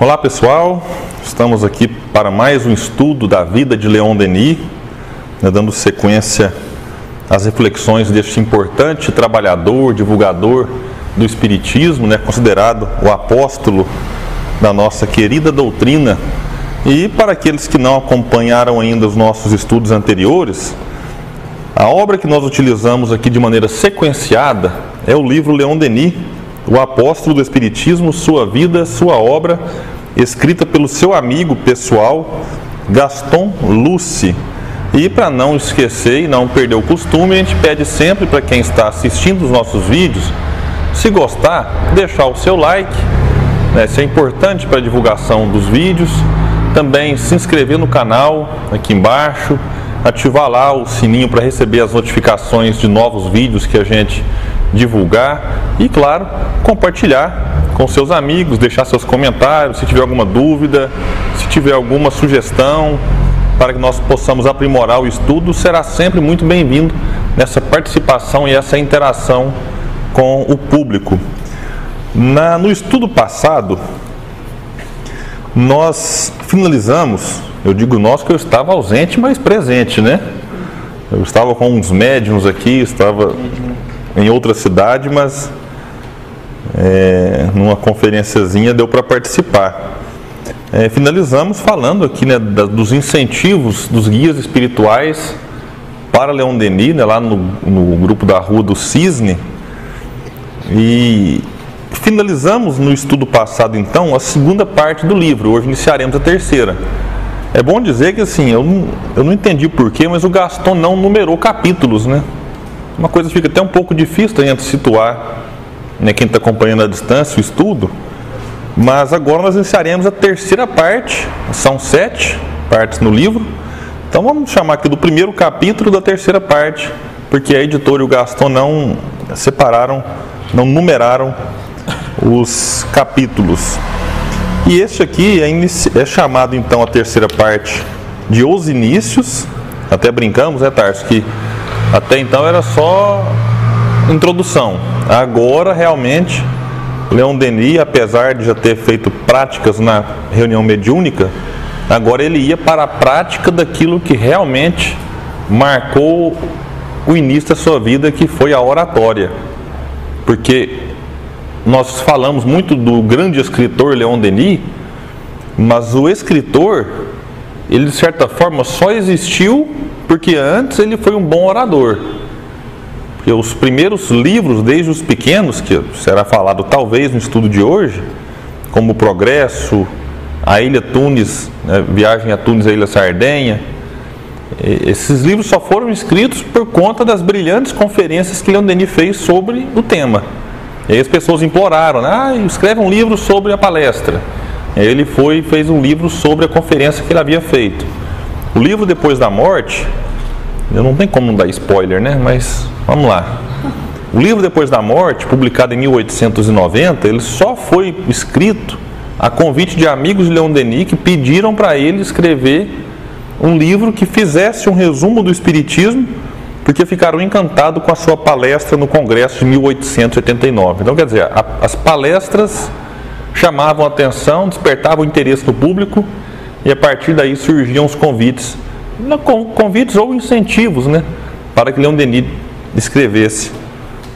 Olá pessoal, estamos aqui para mais um estudo da vida de Leon Denis, né, dando sequência às reflexões deste importante trabalhador, divulgador do Espiritismo, né, considerado o apóstolo da nossa querida doutrina. E para aqueles que não acompanharam ainda os nossos estudos anteriores, a obra que nós utilizamos aqui de maneira sequenciada é o livro Leon Denis, o apóstolo do Espiritismo, sua vida, sua obra, escrita pelo seu amigo pessoal Gaston Luce. E para não esquecer e não perder o costume, a gente pede sempre para quem está assistindo os nossos vídeos, se gostar, deixar o seu like, né, isso é importante para a divulgação dos vídeos. Também se inscrever no canal aqui embaixo, ativar lá o sininho para receber as notificações de novos vídeos que a gente divulgar e, claro, compartilhar com seus amigos, deixar seus comentários, se tiver alguma dúvida, se tiver alguma sugestão para que nós possamos aprimorar o estudo, será sempre muito bem-vindo nessa participação e essa interação com o público. Na, no estudo passado, nós finalizamos, eu digo nós que eu estava ausente, mas presente, né? Eu estava com uns médiums aqui, estava em outra cidade, mas é, numa conferenciazinha deu para participar. É, finalizamos falando aqui né, da, dos incentivos dos guias espirituais para Leon Denis, né, lá no, no grupo da Rua do Cisne. E finalizamos no estudo passado, então, a segunda parte do livro. Hoje iniciaremos a terceira. É bom dizer que, assim, eu não, eu não entendi porquê, mas o Gaston não numerou capítulos, né? Uma coisa fica até um pouco difícil a gente situar né, quem está acompanhando à distância o estudo, mas agora nós iniciaremos a terceira parte, são sete partes no livro. Então vamos chamar aqui do primeiro capítulo da terceira parte, porque a editora e o Gaston não separaram, não numeraram os capítulos. E este aqui é, é, chamado então a terceira parte de Os Inícios. Até brincamos, né, Tarso? Que até então era só introdução. Agora realmente Leon Denis, apesar de já ter feito práticas na reunião mediúnica, agora ele ia para a prática daquilo que realmente marcou o início da sua vida, que foi a oratória. Porque nós falamos muito do grande escritor Leon Denis, mas o escritor, ele de certa forma só existiu porque antes ele foi um bom orador. Porque os primeiros livros, desde os pequenos, que será falado talvez no estudo de hoje, como o Progresso, a Ilha Tunis, né, Viagem a Tunis, a Ilha Sardenha, esses livros só foram escritos por conta das brilhantes conferências que Leon Denis fez sobre o tema. E aí as pessoas imploraram, né? ah, escreve um livro sobre a palestra. Ele foi fez um livro sobre a conferência que ele havia feito. O livro Depois da Morte, eu não tem como dar spoiler, né? Mas vamos lá. O livro Depois da Morte, publicado em 1890, ele só foi escrito a convite de amigos de Leon Denis que pediram para ele escrever um livro que fizesse um resumo do Espiritismo porque ficaram encantados com a sua palestra no Congresso de 1889. Então, quer dizer, a, as palestras chamavam a atenção, despertavam o interesse do público e a partir daí surgiam os convites, convites ou incentivos, né, para que Leon Denis escrevesse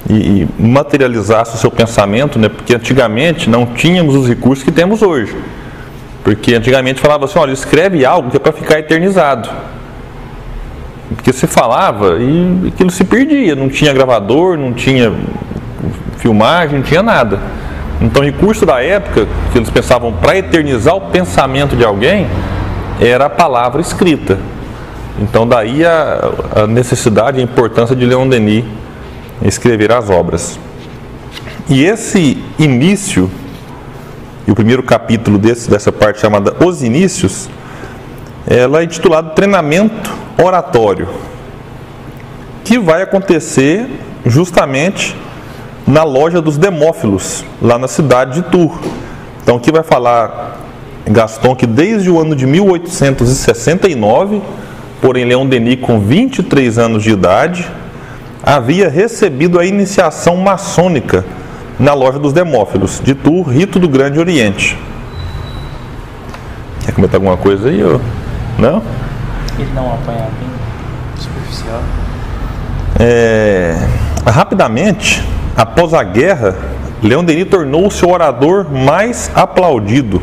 e, materializasse o seu pensamento, né, porque antigamente não tínhamos os recursos que temos hoje. Porque antigamente falava assim, olha, escreve algo que é para ficar eternizado. Porque você falava e aquilo se perdia, não tinha gravador, não tinha filmagem, não tinha nada. Então, recurso da época, que eles pensavam para eternizar o pensamento de alguém, era a palavra escrita. Então, daí a, a necessidade e a importância de Leon Denis escrever as obras. E esse início, e o primeiro capítulo desse, dessa parte chamada Os Inícios, ela é intitulado Treinamento oratório, que vai acontecer justamente na loja dos Demófilos, lá na cidade de Tours. Então, aqui vai falar Gaston que desde o ano de 1869, porém Leão Denis, com 23 anos de idade, havia recebido a iniciação maçônica na loja dos Demófilos, de Tours, Rito do Grande Oriente. Quer comentar alguma coisa aí? Ou... Não? Ele uma apanhada bem superficial. É, rapidamente, após a guerra, Leão Denis tornou-se o orador mais aplaudido.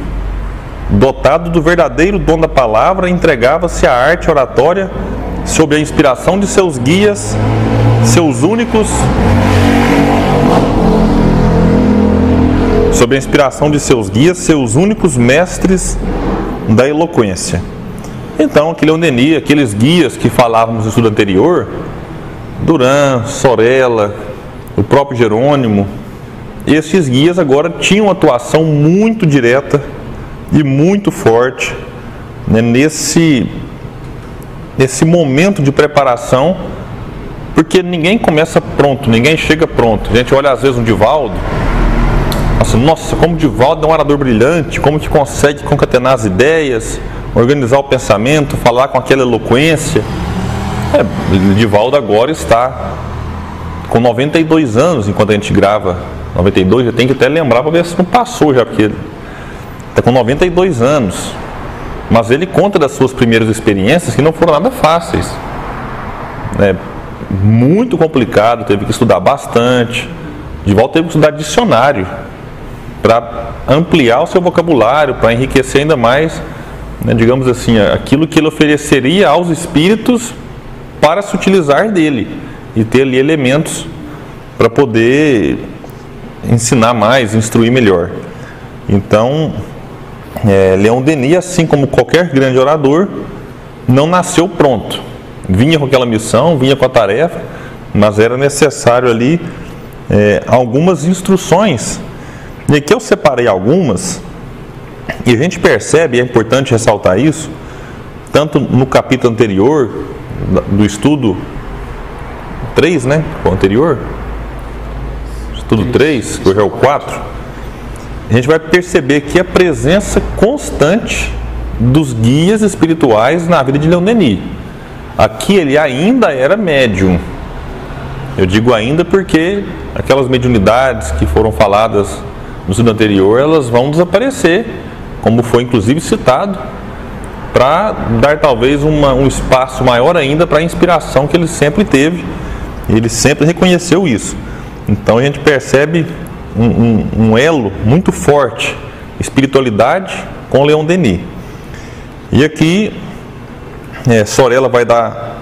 Dotado do verdadeiro dom da palavra, entregava-se à arte oratória sob a inspiração de seus guias, seus únicos. Sob a inspiração de seus guias, seus únicos mestres da eloquência. Então, aquele Leon Denis, aqueles guias que falávamos no estudo anterior, Duran, Sorella, o próprio Jerônimo, esses guias agora tinham uma atuação muito direta e muito forte né, nesse, nesse momento de preparação, porque ninguém começa pronto, ninguém chega pronto. A gente olha às vezes um Divaldo, nossa, nossa como o Divaldo é um orador brilhante, como que consegue concatenar as ideias, organizar o pensamento, falar com aquela eloquência. É, Divaldo agora está com 92 anos enquanto a gente grava. 92, já tem que até lembrar para ver se não passou já, porque está com 92 anos. Mas ele conta das suas primeiras experiências que não foram nada fáceis. É muito complicado, teve que estudar bastante. De volta teve que estudar dicionário para ampliar o seu vocabulário, para enriquecer ainda mais, né, digamos assim, aquilo que ele ofereceria aos espíritos para se utilizar dele e ter ali elementos para poder ensinar mais, instruir melhor. Então, é, Leão Denis, assim como qualquer grande orador, não nasceu pronto. Vinha com aquela missão, vinha com a tarefa, mas era necessário ali é, algumas instruções. E aqui eu separei algumas, e a gente percebe, é importante ressaltar isso, tanto no capítulo anterior, do estudo 3, né? O anterior, estudo 3, que hoje é o 4, a gente vai perceber que a presença constante dos guias espirituais na vida de Leon Denis. Aqui ele ainda era médium. Eu digo ainda porque aquelas mediunidades que foram faladas no estudo anterior, elas vão desaparecer, como foi inclusive citado, para dar talvez uma, um espaço maior ainda para a inspiração que ele sempre teve. Ele sempre reconheceu isso. Então a gente percebe um, um, um elo muito forte, espiritualidade com Leon Denis. E aqui é, Sorella vai dar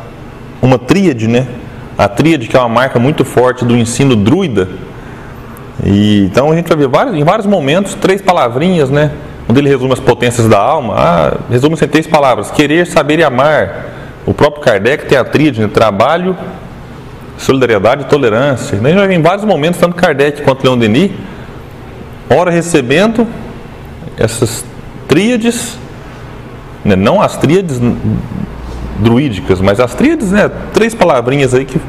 uma tríade, né? A tríade que é uma marca muito forte do ensino druida. E, então a gente vai ver vários, em vários momentos três palavrinhas, né? Onde ele resume as potências da alma. Ah, resume-se em três palavras: querer, saber e amar. O próprio Kardec tem a tríade, né? trabalho, solidariedade e tolerância. A gente vai ver em vários momentos, tanto Kardec quanto Leon Denis, ora recebendo essas tríades, né? não as tríades druídicas, mas as tríades, né? três palavrinhas aí que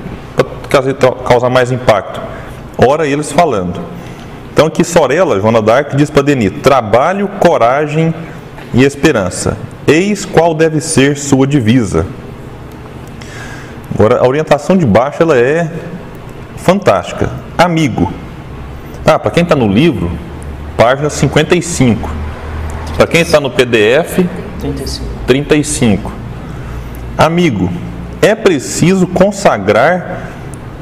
causar mais impacto. Ora eles falando. Então aqui Sorella, Joana Dark, diz para Denis, trabalho, coragem e esperança. Eis qual deve ser sua divisa. Agora, a orientação de baixo ela é fantástica. Amigo. Ah, para quem está no livro, página 55. Para quem está no PDF, 35. 35. Amigo, é preciso consagrar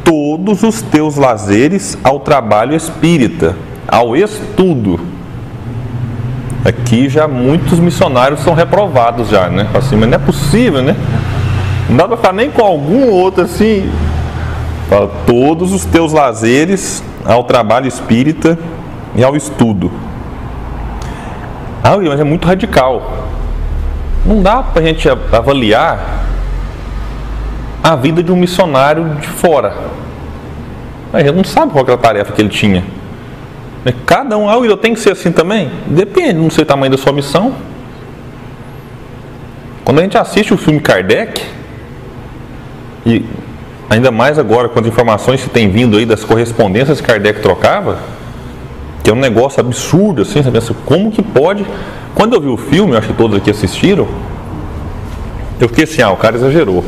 todos os teus lazeres ao trabalho espírita, ao estudo. Aqui já muitos missionários são reprovados já, né? Assim, mas não é possível, né? Não dá para ficar nem com algum outro assim. Fala, todos os teus lazeres ao trabalho espírita e ao estudo. Ah, mas é muito radical. Não dá para a gente avaliar a vida de um missionário de fora. A gente não sabe qual é a tarefa que ele tinha. Cada um, ah, eu tenho que ser assim também? Depende, não sei o tamanho da sua missão. Quando a gente assiste o filme Kardec, e ainda mais agora com as informações que tem vindo aí das correspondências que Kardec trocava, que é um negócio absurdo, assim, você pensa, como que pode? Quando eu vi o filme, eu acho que todos aqui assistiram, eu fiquei assim, ah, o cara exagerou.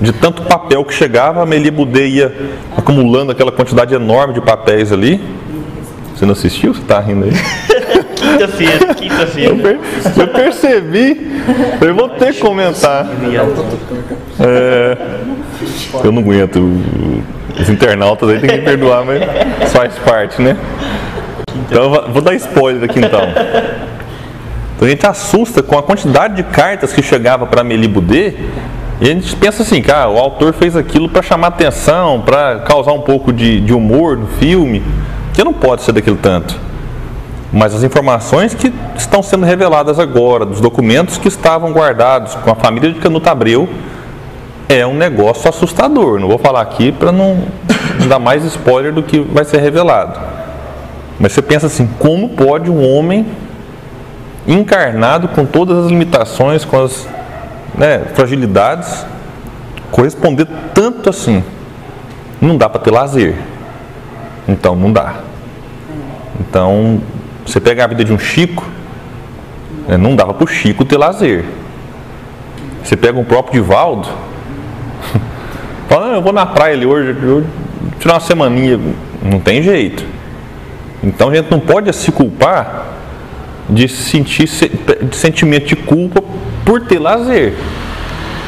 De tanto papel que chegava, a Melia Budê ia acumulando aquela quantidade enorme de papéis ali. Você não assistiu? Você está rindo aí? Quinta-feira, quinta-feira. Eu, per- eu percebi, eu vou ter que comentar. É, eu não aguento. Os internautas aí tem que perdoar, mas faz parte, né? Então vou dar spoiler aqui então. Então a gente assusta com a quantidade de cartas que chegava para Amélie Boudet e a gente pensa assim, cara, o autor fez aquilo para chamar atenção, para causar um pouco de, de humor no filme, que não pode ser daquilo tanto. Mas as informações que estão sendo reveladas agora, dos documentos que estavam guardados com a família de Canuto Abreu, é um negócio assustador. Não vou falar aqui para não dar mais spoiler do que vai ser revelado. Mas você pensa assim, como pode um homem encarnado com todas as limitações, com as né, fragilidades, corresponder tanto assim? Não dá para ter lazer. Então não dá. Então, você pega a vida de um Chico, né, não dava para o Chico ter lazer. Você pega o próprio Divaldo, fala, "Não, eu vou na praia ali hoje, eu tirar uma semaninha. Não tem jeito. Então a gente não pode se culpar de sentir se- de sentimento de culpa por ter lazer.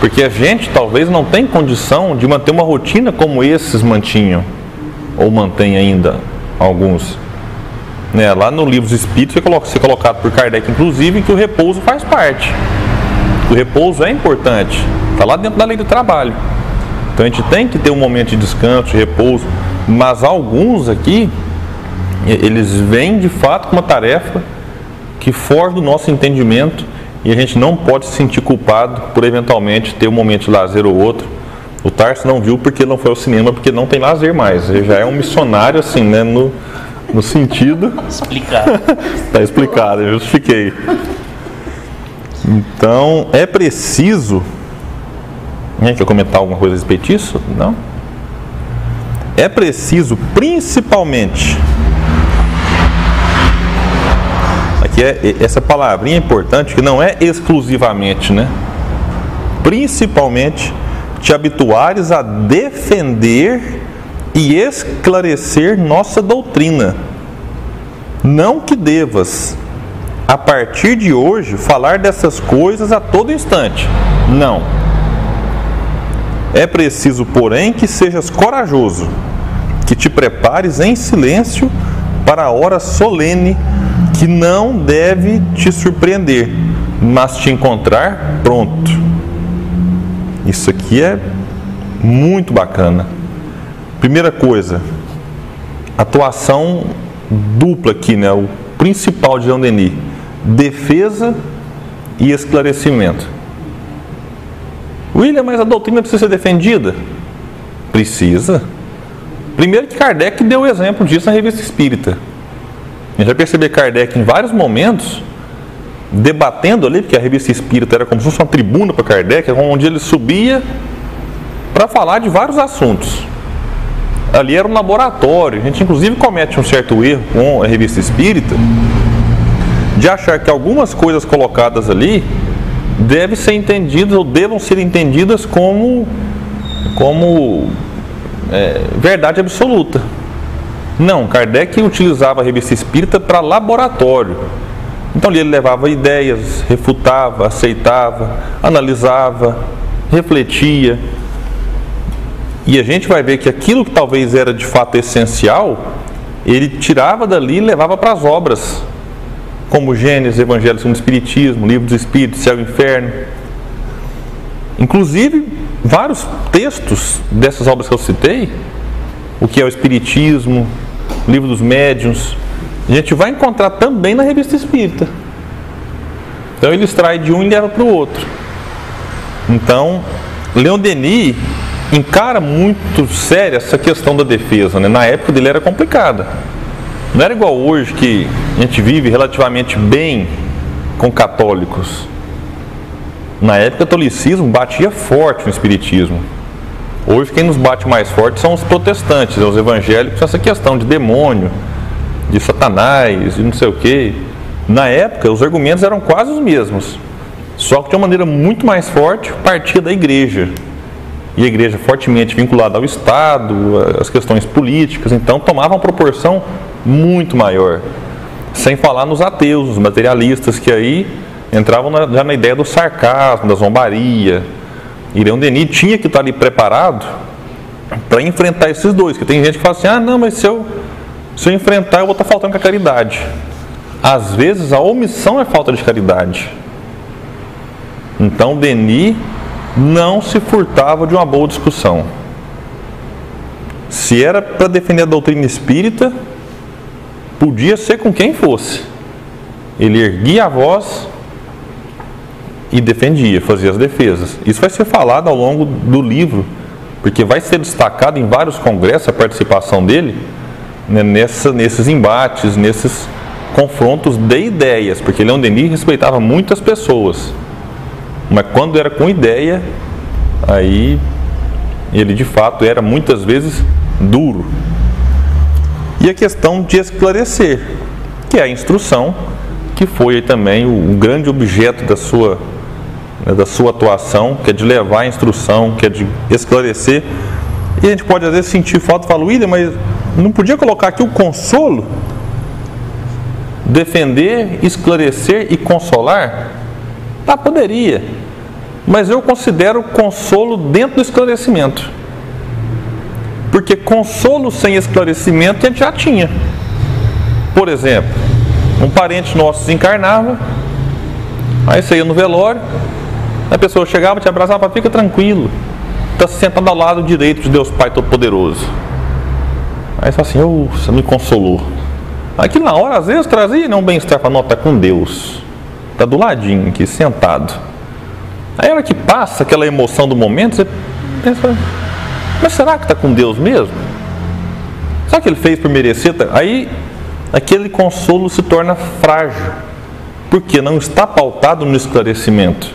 Porque a gente talvez não tem condição de manter uma rotina como esses mantinham, ou mantém ainda alguns. Né, lá no livro dos Espíritos foi colo- ser colocado por Kardec, inclusive, que o repouso faz parte. O repouso é importante, está lá dentro da lei do trabalho. Então a gente tem que ter um momento de descanso, de repouso, mas alguns aqui, eles vêm de fato com uma tarefa que foge do nosso entendimento e a gente não pode se sentir culpado por eventualmente ter um momento de lazer ou outro. O Tarso não viu porque não foi ao cinema, porque não tem lazer mais. Ele já é um missionário, assim, né? No, no sentido. Explicado. Está explicado, eu justifiquei. Então, é preciso. Né, quer comentar alguma coisa a respeito disso? Não? É preciso, principalmente. Aqui é essa palavrinha é importante, que não é exclusivamente, né? Principalmente te habituares a defender e esclarecer nossa doutrina. Não que devas, a partir de hoje, falar dessas coisas a todo instante. Não. É preciso, porém, que sejas corajoso, que te prepares em silêncio para a hora solene que não deve te surpreender, mas te encontrar pronto. Isso aqui é muito bacana. Primeira coisa, atuação dupla aqui, né? O principal de Jean Denis, defesa e esclarecimento. William, mas a doutrina precisa ser defendida? Precisa. Primeiro que Kardec deu o exemplo disso na revista Espírita. A gente vai perceber Kardec em vários momentos debatendo ali, porque a revista Espírita era como se fosse uma tribuna para Kardec, onde ele subia para falar de vários assuntos ali era um laboratório. A gente, inclusive, comete um certo erro com a revista espírita de achar que algumas coisas colocadas ali devem ser entendidas ou devam ser entendidas como, como é, verdade absoluta. Não, Kardec utilizava a revista espírita para laboratório. Então ali ele levava ideias, refutava, aceitava, analisava, refletia. E a gente vai ver que aquilo que talvez era de fato essencial, ele tirava dali e levava para as obras, como Gênesis, Evangelho segundo Espiritismo, Livro dos Espíritos, Céu e Inferno. Inclusive, vários textos dessas obras que eu citei, o que é o Espiritismo, Livro dos Médiuns, a gente vai encontrar também na Revista Espírita. Então ele extrai de um e leva para o outro. Então, Leon Denis encara muito séria essa questão da defesa. Né? Na época dele era complicada. Não era igual hoje que a gente vive relativamente bem com católicos. Na época o catolicismo batia forte no espiritismo. Hoje quem nos bate mais forte são os protestantes, os evangélicos, essa questão de demônio, de satanás, de não sei o quê. Na época os argumentos eram quase os mesmos. Só que de uma maneira muito mais forte partia da igreja. E a igreja fortemente vinculada ao Estado, às questões políticas, então tomava uma proporção muito maior. Sem falar nos ateus, os materialistas, que aí entravam na, já na ideia do sarcasmo, da zombaria. Leon Denis tinha que estar ali preparado para enfrentar esses dois. Que tem gente que fala assim: ah, não, mas se eu, se eu enfrentar, eu vou estar faltando com a caridade. Às vezes a omissão é falta de caridade. Então Denis não se furtava de uma boa discussão. Se era para defender a doutrina espírita, podia ser com quem fosse. Ele erguia a voz e defendia, fazia as defesas. Isso vai ser falado ao longo do livro, porque vai ser destacado em vários congressos a participação dele né, nessa, nesses embates, nesses confrontos de ideias, porque Leon Denis respeitava muitas pessoas. Mas quando era com ideia, aí ele de fato era muitas vezes duro. E a questão de esclarecer, que é a instrução, que foi também o, grande objeto da sua, né, da sua atuação, que é de levar a instrução, que é de esclarecer. E a gente pode às vezes sentir falta e falar, William, mas não podia colocar aqui o consolo? Defender, esclarecer e consolar? Tá, poderia. Mas eu considero consolo dentro do esclarecimento. Porque consolo sem esclarecimento a gente já tinha. Por exemplo, um parente nosso desencarnava, aí você ia no velório, a pessoa chegava, te abraçava, fica tranquilo, está sentado ao lado direito de Deus Pai Todo-Poderoso. Aí você assim, oh, você me consolou. Aqui na hora, às vezes, trazia não bem-estar, para nota com Deus. Está do ladinho aqui, sentado. Aí a hora que passa aquela emoção do momento, você pensa, mas será que está com Deus mesmo? Será que ele fez por merecer? Aí aquele consolo se torna frágil, porque não está pautado no esclarecimento.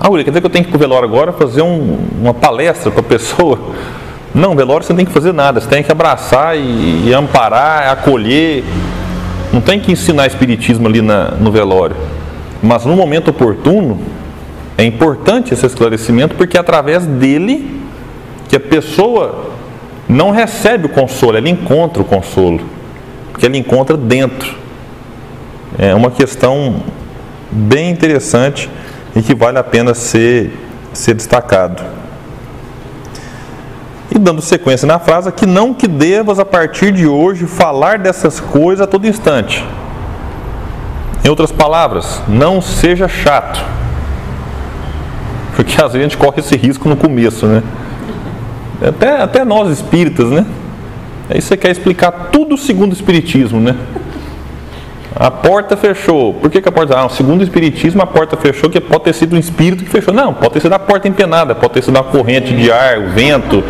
Ah, Uri, quer dizer que eu tenho que ir para o velório agora fazer um, uma palestra para a pessoa? Não, velório você não tem que fazer nada, você tem que abraçar e, e amparar, acolher. Não tem que ensinar espiritismo ali na, no velório. Mas no momento oportuno, é importante esse esclarecimento porque é através dele que a pessoa não recebe o consolo, ela encontra o consolo, porque ela encontra dentro. É uma questão bem interessante e que vale a pena ser, ser destacado. E dando sequência na frase, que não que devas a partir de hoje falar dessas coisas a todo instante. Em outras palavras, não seja chato porque às vezes a gente corre esse risco no começo, né? Até, até nós espíritas, né? Aí você quer explicar tudo segundo o Espiritismo, né? A porta fechou. Por que, que a porta. Ah, segundo o Espiritismo, a porta fechou, que pode ter sido um espírito que fechou. Não, pode ter sido a porta empenada, pode ter sido uma corrente de ar, o vento.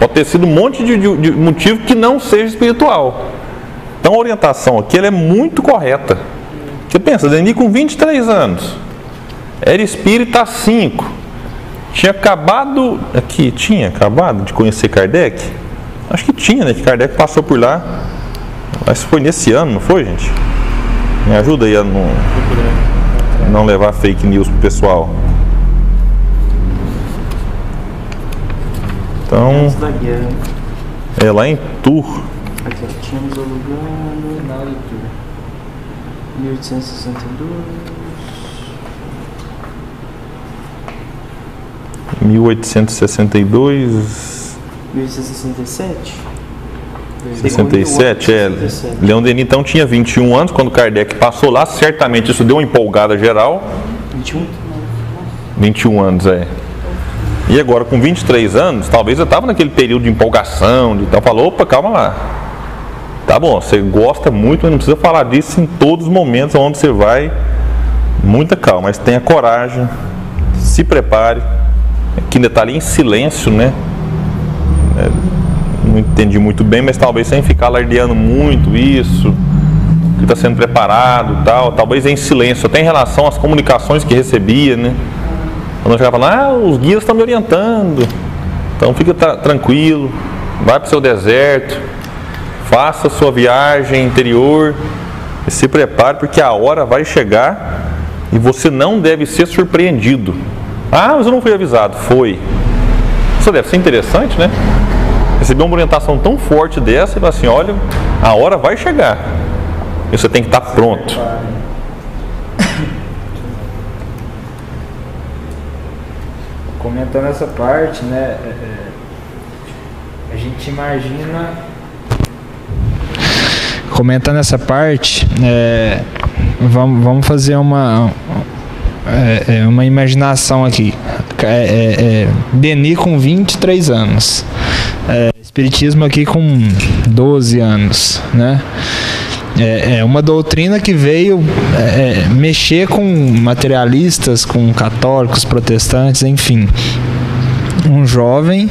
Pode ter sido um monte de, de, de motivo que não seja espiritual. Então a orientação aqui é muito correta. Você pensa, Denis com 23 anos era espírita 5. Tinha acabado. Aqui, tinha acabado de conhecer Kardec? Acho que tinha, né? Que Kardec passou por lá. Mas foi nesse ano, não foi, gente? Me ajuda aí a não, não levar fake news pro pessoal. Então. É lá em Tour. Aqui, ó, tínhamos o lugar na leitura. 1862. 1862. 1867? 67, é. Leão Denis então tinha 21 anos quando Kardec passou lá, certamente isso deu uma empolgada geral. 21? 21 anos, é. E agora com 23 anos, talvez eu estava naquele período de empolgação, de tal, falou, opa, calma lá. Tá bom, você gosta muito, mas não precisa falar disso em todos os momentos onde você vai. Muita calma, mas tenha coragem, se prepare que ainda está ali em silêncio, né? É, não entendi muito bem, mas talvez sem ficar alardeando muito isso, que está sendo preparado tal, talvez em silêncio, até em relação às comunicações que recebia, né? Quando eu chegava falando, ah, os guias estão me orientando, então fica tranquilo, vai para o seu deserto, faça a sua viagem interior, e se prepare, porque a hora vai chegar e você não deve ser surpreendido. Ah, mas eu não fui avisado. Foi. Isso deve ser interessante, né? Receber uma orientação tão forte dessa e falar assim: olha, a hora vai chegar. e você tem que estar pronto. Comentando essa parte, né? é, é, a gente imagina. Comentando essa parte, é, vamos, vamos fazer uma, é, é, uma imaginação aqui. É, é, Denis com 23 anos. Espiritismo aqui com 12 anos, né? É, é uma doutrina que veio é, é, mexer com materialistas, com católicos, protestantes, enfim. Um jovem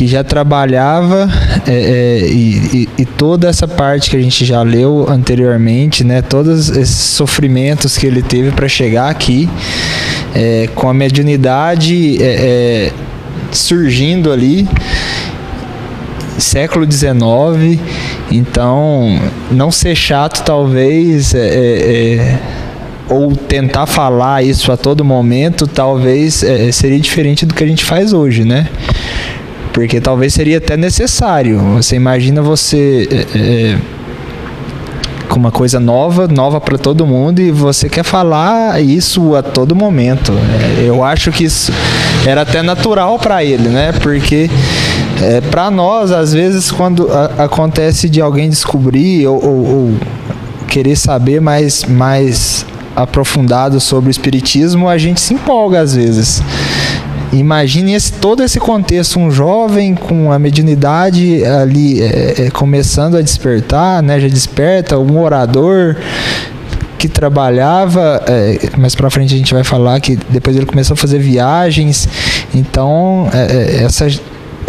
que já trabalhava é, é, e, e- toda essa parte que a gente já leu anteriormente, né, todos esses sofrimentos que ele teve para chegar aqui, é, com a mediunidade é, é, surgindo ali, século XIX, então não ser chato talvez é, é, é, ou tentar falar isso a todo momento talvez é, seria diferente do que a gente faz hoje, né? Porque talvez seria até necessário. Você imagina você é, é, com uma coisa nova, nova para todo mundo e você quer falar isso a todo momento. É, eu acho que isso era até natural para ele, né? Porque é, para nós, às vezes, quando a- acontece de alguém descobrir ou, ou- ou querer saber mais, mais aprofundado sobre o espiritismo, a gente se empolga às vezes. Imagine esse, todo esse contexto, um jovem com a mediunidade ali é, é, começando a despertar, né, já desperta, um orador que trabalhava, é, mais pra frente a gente vai falar que depois ele começou a fazer viagens, então é, é, essa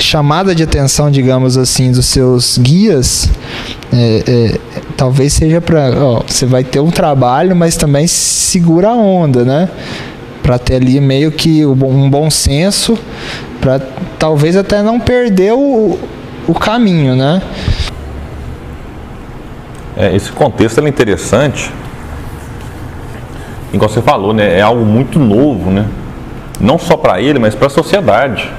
chamada de atenção, digamos assim, dos seus guias, é, é, talvez seja para, você vai ter um trabalho, mas também segura a onda, né? Para ter ali meio que um bom senso, para talvez até não perder o, o caminho, né? É, esse contexto é interessante. Igual você falou, né? É algo muito novo, né? Não só para ele, mas para a sociedade.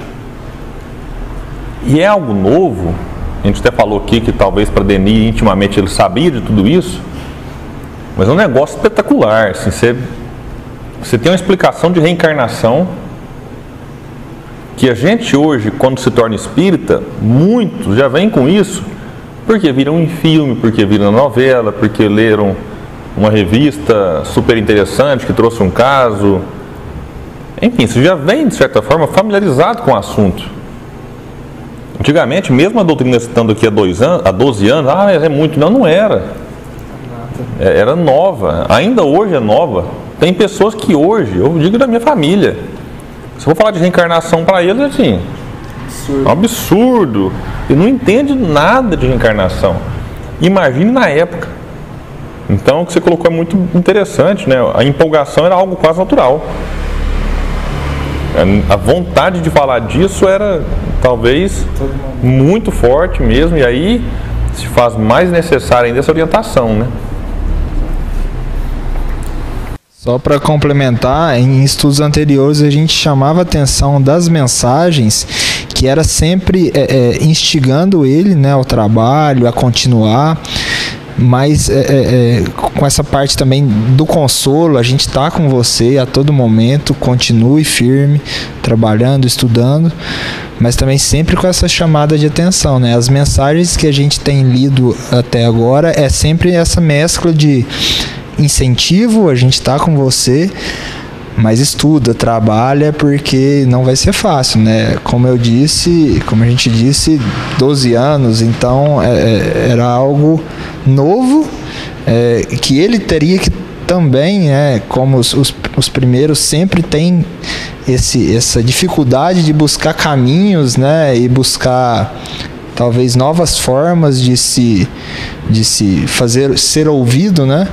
E é algo novo. A gente até falou aqui que talvez para Denis intimamente ele sabia de tudo isso. Mas é um negócio espetacular. Assim, você, você tem uma explicação de reencarnação que a gente hoje, quando se torna espírita, muitos já vêm com isso porque viram em filme, porque viram novela, porque leram uma revista super interessante que trouxe um caso. Enfim, você já vem, de certa forma, familiarizado com o assunto. Antigamente, mesmo a doutrina estando aqui há, dois anos, há 12 anos, ah, mas é muito. Não, não era. É, Era nova. Ainda hoje é nova. Tem pessoas que hoje, eu digo da minha família, se eu for falar de reencarnação para eles, assim, é um absurdo. E não entende nada de reencarnação. Imagine na época. Então, o que você colocou é muito interessante, né? A empolgação era algo quase natural. A vontade de falar disso era, talvez, muito forte mesmo. E aí se faz mais necessária ainda essa orientação, né? Só para complementar, em estudos anteriores a gente chamava a atenção das mensagens que era sempre é, é, instigando ele né, ao trabalho, a continuar, mas é, é, é, com essa parte também do consolo, a gente está com você a todo momento, continue firme, trabalhando, estudando, mas também sempre com essa chamada de atenção. Né? As mensagens que a gente tem lido até agora é sempre essa mescla de incentivo, a gente está com você, mas estuda, trabalha, porque não vai ser fácil, né? Como eu disse, como a gente disse, 12 anos, então é, é, era algo novo é, que ele teria que também, né, como os, os, os primeiros sempre tem esse, essa dificuldade de buscar caminhos, né, e buscar talvez novas formas de se de se fazer ser ouvido, né?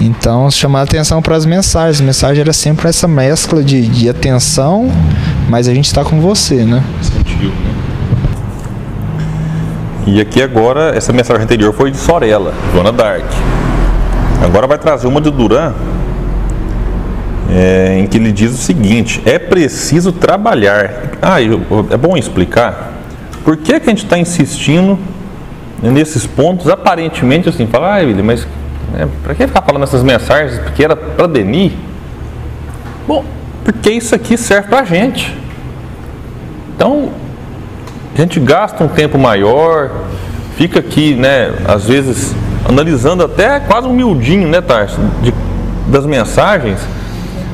Então, chamar atenção para as mensagens. A mensagem era sempre essa mescla de, de atenção, mas a gente está com você, né? Sentiu, né? E aqui agora, essa mensagem anterior foi de Sorella, Joana Dark. Agora vai trazer uma de Duran, é, em que ele diz o seguinte: é preciso trabalhar. Ah, é bom explicar por que, que a gente está insistindo nesses pontos, aparentemente assim, fala, ah, William, mas né, para que ficar falando essas mensagens? Porque era para Denis? Bom, porque isso aqui serve para a gente. Então, a gente gasta um tempo maior, fica aqui, né, às vezes analisando até quase um miudinho, né, Tarso, de, das mensagens,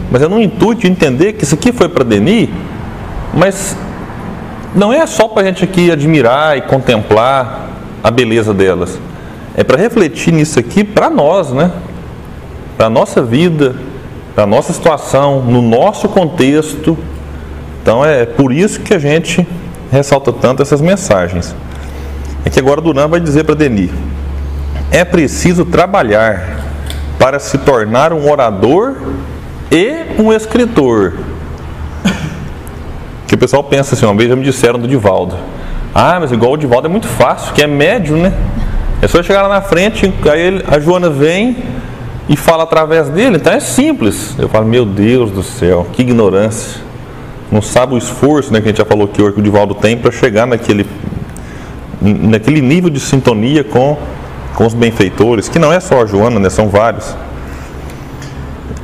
mas é no intuito de entender que isso aqui foi para Denis, mas não é só para a gente aqui admirar e contemplar a beleza delas. É para refletir nisso aqui para nós, né? Para a nossa vida, para a nossa situação, no nosso contexto. Então é por isso que a gente ressalta tanto essas mensagens. É que agora Duran vai dizer para Denis: é preciso trabalhar para se tornar um orador e um escritor. Que o pessoal pensa assim, uma vez já me disseram do Divaldo. Ah, mas igual o Divaldo é muito fácil, que é médio, né? É só chegar lá na frente, aí ele, a Joana vem e fala através dele, então é simples. Eu falo, meu Deus do céu, que ignorância. Não sabe o esforço né, que a gente já falou que o Divaldo tem para chegar naquele, naquele nível de sintonia com, com os benfeitores, que não é só a Joana, né, são vários.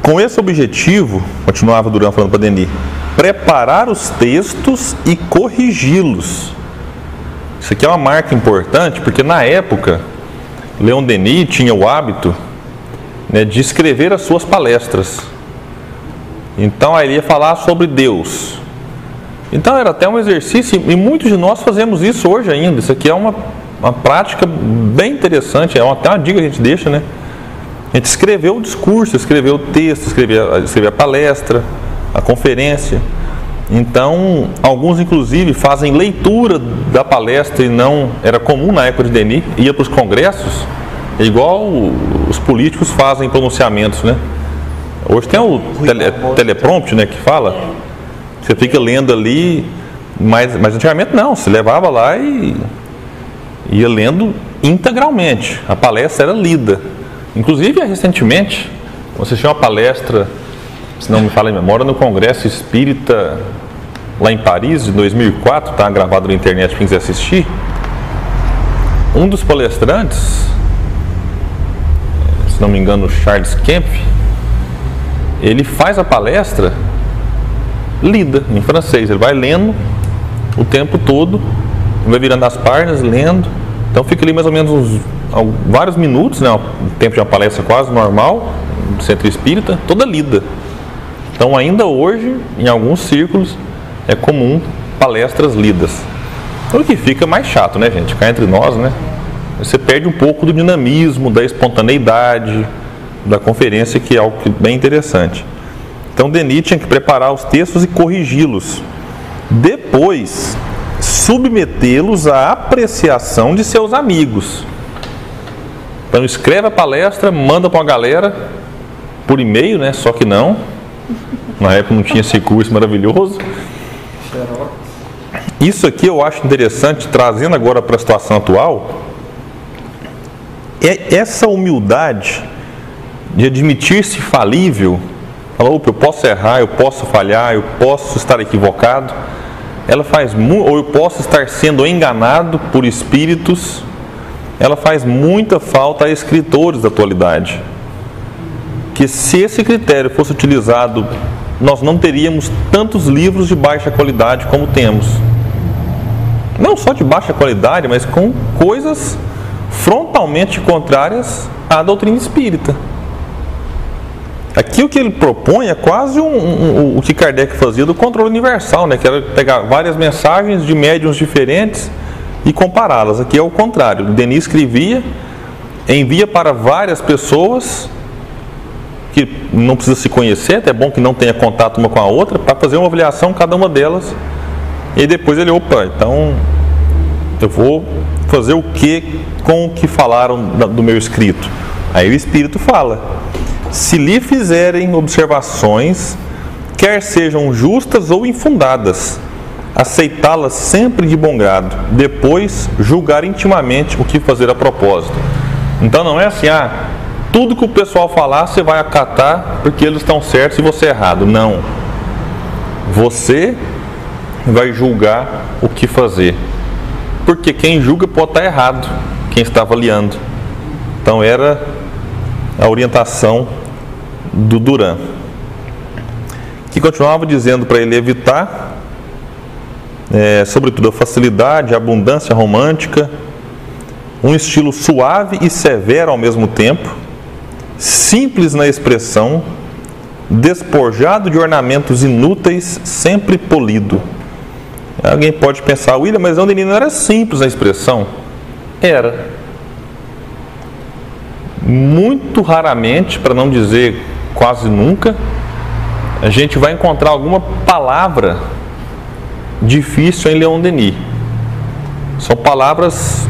Com esse objetivo, continuava Duran falando para Denis, preparar os textos e corrigi-los isso aqui é uma marca importante porque na época Leon Denis tinha o hábito né, de escrever as suas palestras. Então aí ele ia falar sobre Deus. Então era até um exercício e muitos de nós fazemos isso hoje ainda. Isso aqui é uma, uma prática bem interessante, é uma, até uma dica que a gente deixa, né? A gente escreveu o discurso, escreveu o texto, escreveu, escreveu a palestra, a conferência. Então, alguns inclusive fazem leitura da palestra e não era comum na época de Denis, ia para os congressos, igual os políticos fazem pronunciamentos, né? Hoje tem o tele, teleprompter, né, que fala. Você fica lendo ali, mas, mas antigamente não, se levava lá e ia lendo integralmente. A palestra era lida. Inclusive, recentemente, você tinha uma palestra se não me fala em memória, no Congresso Espírita lá em Paris, de 2004, está gravado na internet quem quiser assistir. Um dos palestrantes, se não me engano, Charles Kempf, ele faz a palestra lida em francês. Ele vai lendo o tempo todo, vai virando as páginas, lendo. Então fica ali mais ou menos uns, vários minutos, né, o tempo de uma palestra quase normal, centro espírita, toda lida. Então, ainda hoje, em alguns círculos, é comum palestras lidas. O que fica mais chato, né, gente? Cá entre nós, né? Você perde um pouco do dinamismo, da espontaneidade da conferência, que é algo bem interessante. Então, Denis tinha que preparar os textos e corrigi-los. Depois, submetê-los à apreciação de seus amigos. Então, escreve a palestra, manda para uma galera por e-mail, né? Só que não na época não tinha esse curso maravilhoso. Isso aqui eu acho interessante, trazendo agora para a situação atual, é essa humildade de admitir-se falível, falar, opa, eu posso errar, eu posso falhar, eu posso estar equivocado, ela faz ou eu posso estar sendo enganado por espíritos, ela faz muita falta a escritores da atualidade. Que se esse critério fosse utilizado nós não teríamos tantos livros de baixa qualidade como temos. Não só de baixa qualidade, mas com coisas frontalmente contrárias à doutrina espírita. Aqui o que ele propõe é quase um, um, um, o que Kardec fazia do controle universal, né? que era pegar várias mensagens de médiums diferentes e compará-las. Aqui é o contrário. Denis escrevia, envia para várias pessoas que não precisa se conhecer, até é bom que não tenha contato uma com a outra, para fazer uma avaliação cada uma delas. E depois ele, opa, então eu vou fazer o que com o que falaram do meu escrito. Aí o Espírito fala: se lhe fizerem observações, quer sejam justas ou infundadas, aceitá-las sempre de bom grado, depois julgar intimamente o que fazer a propósito. Então não é assim, ah, tudo que o pessoal falar você vai acatar porque eles estão certos e você é errado. Não. Você vai julgar o que fazer. Porque quem julga pode estar errado. quem está avaliando. Então era a orientação do Duran. Que continuava dizendo para ele evitar, é, sobretudo, a facilidade, a abundância romântica, um estilo suave e severo ao mesmo tempo, simples na expressão, despojado de ornamentos inúteis, sempre polido. Alguém pode pensar, William, mas onde não era simples na expressão? Era. Muito raramente, para não dizer quase nunca, a gente vai encontrar alguma palavra difícil em Leon Denis. São palavras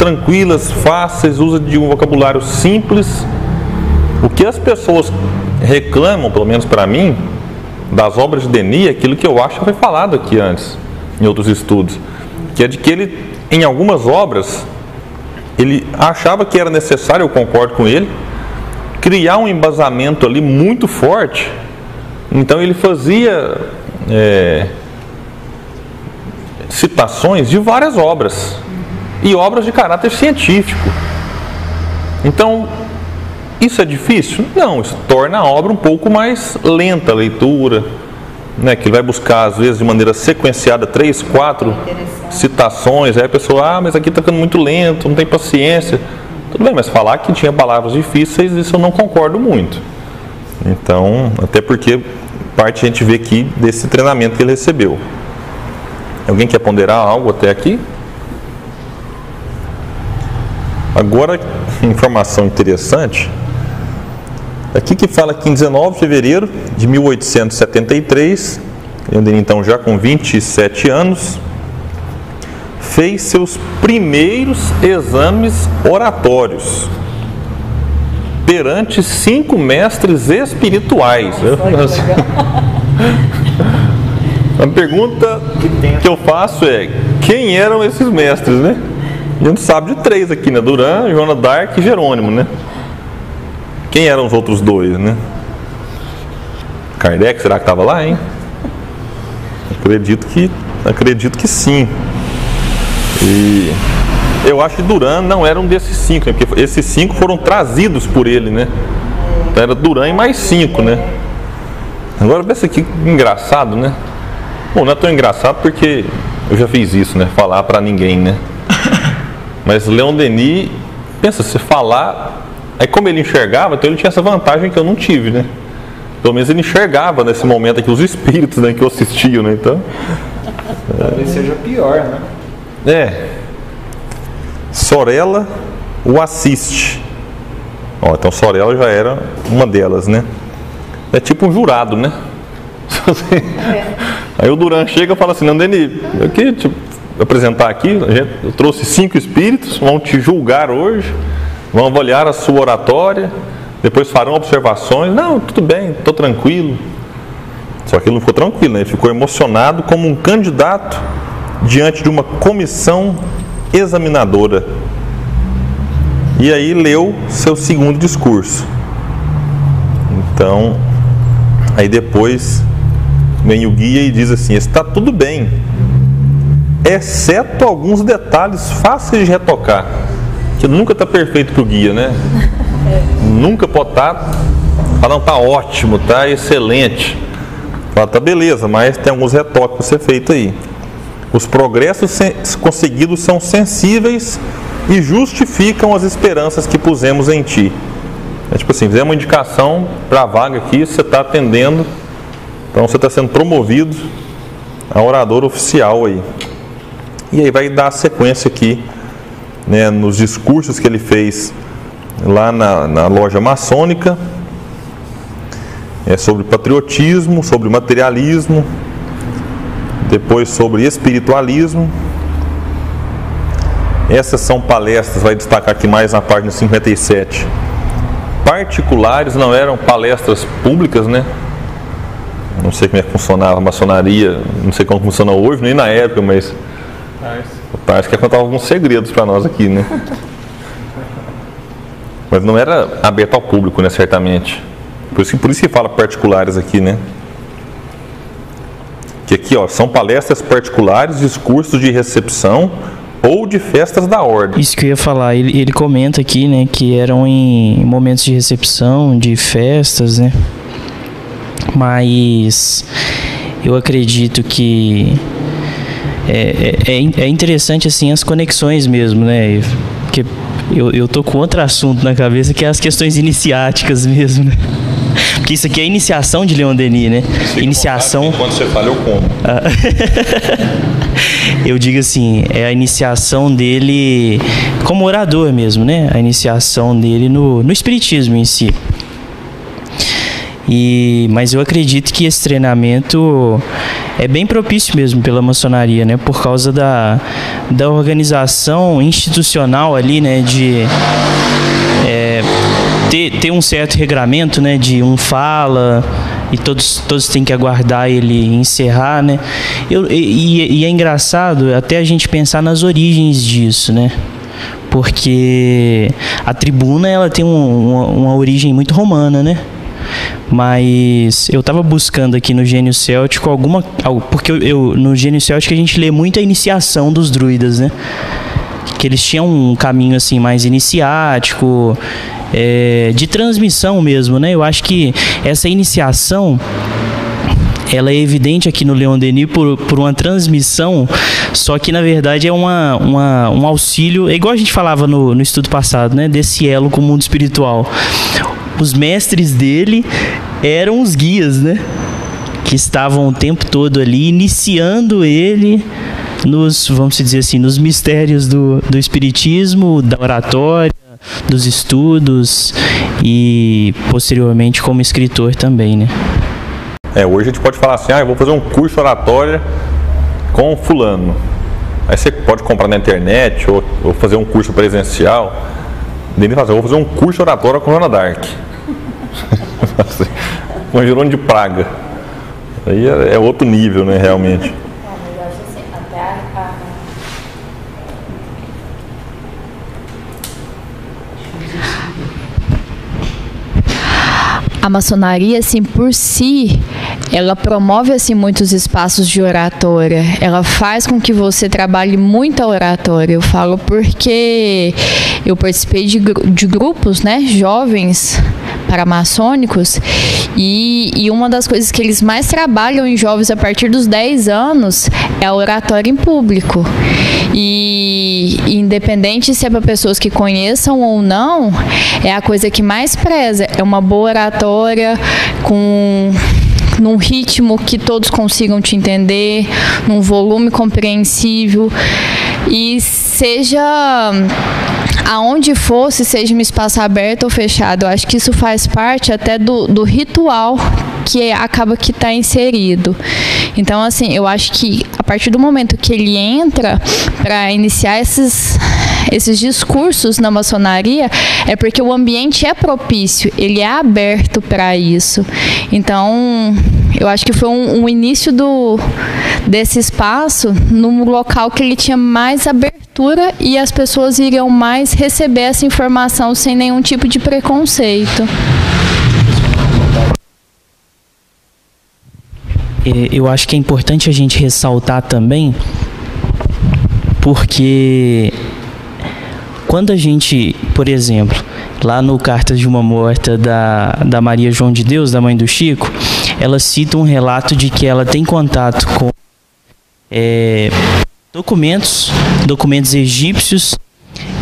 tranquilas, fáceis, usa de um vocabulário simples. O que as pessoas reclamam, pelo menos para mim, das obras de Denis, é aquilo que eu acho que foi falado aqui antes, em outros estudos, que é de que ele, em algumas obras, ele achava que era necessário, eu concordo com ele, criar um embasamento ali muito forte. Então ele fazia é, citações de várias obras e obras de caráter científico. Então, isso é difícil? Não, isso torna a obra um pouco mais lenta a leitura, né, que ele vai buscar, às vezes, de maneira sequenciada, três, quatro citações, aí a pessoa, ah, mas aqui está ficando muito lento, não tem paciência. Tudo bem, mas falar que tinha palavras difíceis, isso eu não concordo muito. Então, até porque parte a gente vê aqui desse treinamento que ele recebeu. Alguém quer ponderar algo até aqui? Agora, informação interessante. Aqui que fala que em 19 de fevereiro de 1873, ele então já com 27 anos, fez seus primeiros exames oratórios perante cinco mestres espirituais. A pergunta que eu faço é: quem eram esses mestres, né? A gente sabe de três aqui, né? Duran, Joana Dark e Jerônimo, né? Quem eram os outros dois, né? Kardec, será que estava lá, hein? Acredito que, acredito que sim. E eu acho que Duran não era um desses cinco, né? porque esses cinco foram trazidos por ele, né? Então era Duran e mais cinco, né? Agora pensa que engraçado, né? Bom, não é tão engraçado porque eu já fiz isso, né? Falar para ninguém, né? Mas Leon Denis, pensa, se falar, aí como ele enxergava, então ele tinha essa vantagem que eu não tive, né? Pelo menos ele enxergava nesse momento aqui os espíritos né, que eu assistiam, né? Então. Talvez seja pior, né? É. Sorella o assiste. Ó, então Sorella já era uma delas, né? É tipo um jurado, né? Aí o Duran chega e fala assim, não, Deni, eu queria te apresentar aqui, eu trouxe cinco espíritos, vão te julgar hoje, vão avaliar a sua oratória, depois farão observações. Não, tudo bem, estou tranquilo. Só que ele não ficou tranquilo, né? ele ficou emocionado como um candidato diante de uma comissão examinadora. E aí leu seu segundo discurso. Então, aí depois vem o guia e diz assim: está tudo bem, exceto alguns detalhes fáceis de retocar. Que nunca está perfeito para o guia, né? Nunca pode estar. Tá, fala, não, tá ótimo, tá excelente. Fala, tá beleza, mas tem alguns retoques para ser feito aí. Os progressos conseguidos são sensíveis e justificam as esperanças que pusemos em ti. É tipo assim, fizemos uma indicação para a vaga aqui, você está atendendo, então você está sendo promovido a orador oficial aí. E aí vai dar sequência aqui, né, nos discursos que ele fez lá na, na loja maçônica, é sobre patriotismo, sobre materialismo, depois sobre espiritualismo. Essas são palestras, vai destacar aqui mais na página 57. Particulares, não eram palestras públicas, né? Não sei como é que funcionava a maçonaria, não sei como funciona hoje, nem na época, mas. O Tars quer contar alguns segredos para nós aqui, né? Mas não era aberto ao público, né? Certamente. Por isso, por isso que fala particulares aqui, né? Que aqui ó, são palestras particulares, discursos de recepção, ou de festas da ordem. Isso que eu ia falar, ele, ele comenta aqui, né, que eram em momentos de recepção, de festas, né? Mas eu acredito que é, é, é interessante assim as conexões mesmo, né? Porque eu, eu tô com outro assunto na cabeça que é as questões iniciáticas mesmo, né? Porque isso aqui é a iniciação de Leon Denis, né? Iniciação. Quando você fala, eu como. eu digo assim, é a iniciação dele como orador mesmo, né? A iniciação dele no, no espiritismo em si. E, mas eu acredito que esse treinamento é bem propício mesmo pela maçonaria, né? Por causa da, da organização institucional ali, né? De é, ter, ter um certo regramento, né? De um fala e todos, todos têm que aguardar ele encerrar, né? Eu, e, e é engraçado até a gente pensar nas origens disso, né? Porque a tribuna ela tem um, uma, uma origem muito romana, né? Mas eu estava buscando aqui no Gênio Céltico alguma. Porque eu, eu, no Gênio Céltico a gente lê muito a iniciação dos druidas, né? Que eles tinham um caminho assim mais iniciático, é, de transmissão mesmo, né? Eu acho que essa iniciação ela é evidente aqui no Leon Denis por, por uma transmissão, só que na verdade é uma, uma, um auxílio, é igual a gente falava no, no estudo passado, né? Desse elo com o mundo espiritual os mestres dele eram os guias, né? Que estavam o tempo todo ali iniciando ele nos, vamos dizer assim, nos mistérios do, do espiritismo, da oratória, dos estudos e posteriormente como escritor também, né? É, hoje a gente pode falar assim, ah, eu vou fazer um curso oratória com fulano. Aí você pode comprar na internet ou, ou fazer um curso presencial. Dele fazer, vou fazer um curso oratório com Joana Dark. com Jerônimo de Praga. Aí é, é outro nível, né, realmente. a maçonaria, assim, por si, ela promove, assim, muitos espaços de oratória. Ela faz com que você trabalhe muita oratória. Eu falo porque eu participei de, de grupos, né, jovens paramaçônicos e, e uma das coisas que eles mais trabalham em jovens a partir dos 10 anos é a oratória em público. E independente se é para pessoas que conheçam ou não, é a coisa que mais preza. É uma boa oratória com num ritmo que todos consigam te entender, num volume compreensível e seja aonde fosse, seja um espaço aberto ou fechado. Eu acho que isso faz parte até do, do ritual que acaba que está inserido. Então, assim, eu acho que a partir do momento que ele entra para iniciar esses esses discursos na maçonaria é porque o ambiente é propício, ele é aberto para isso. Então, eu acho que foi um, um, início do, desse espaço num local que ele tinha mais abertura e as pessoas iriam mais receber essa informação sem nenhum tipo de preconceito. Eu acho que é importante a gente ressaltar também, porque quando a gente, por exemplo, lá no Cartas de uma Morta da, da Maria João de Deus, da mãe do Chico, ela cita um relato de que ela tem contato com é, documentos, documentos egípcios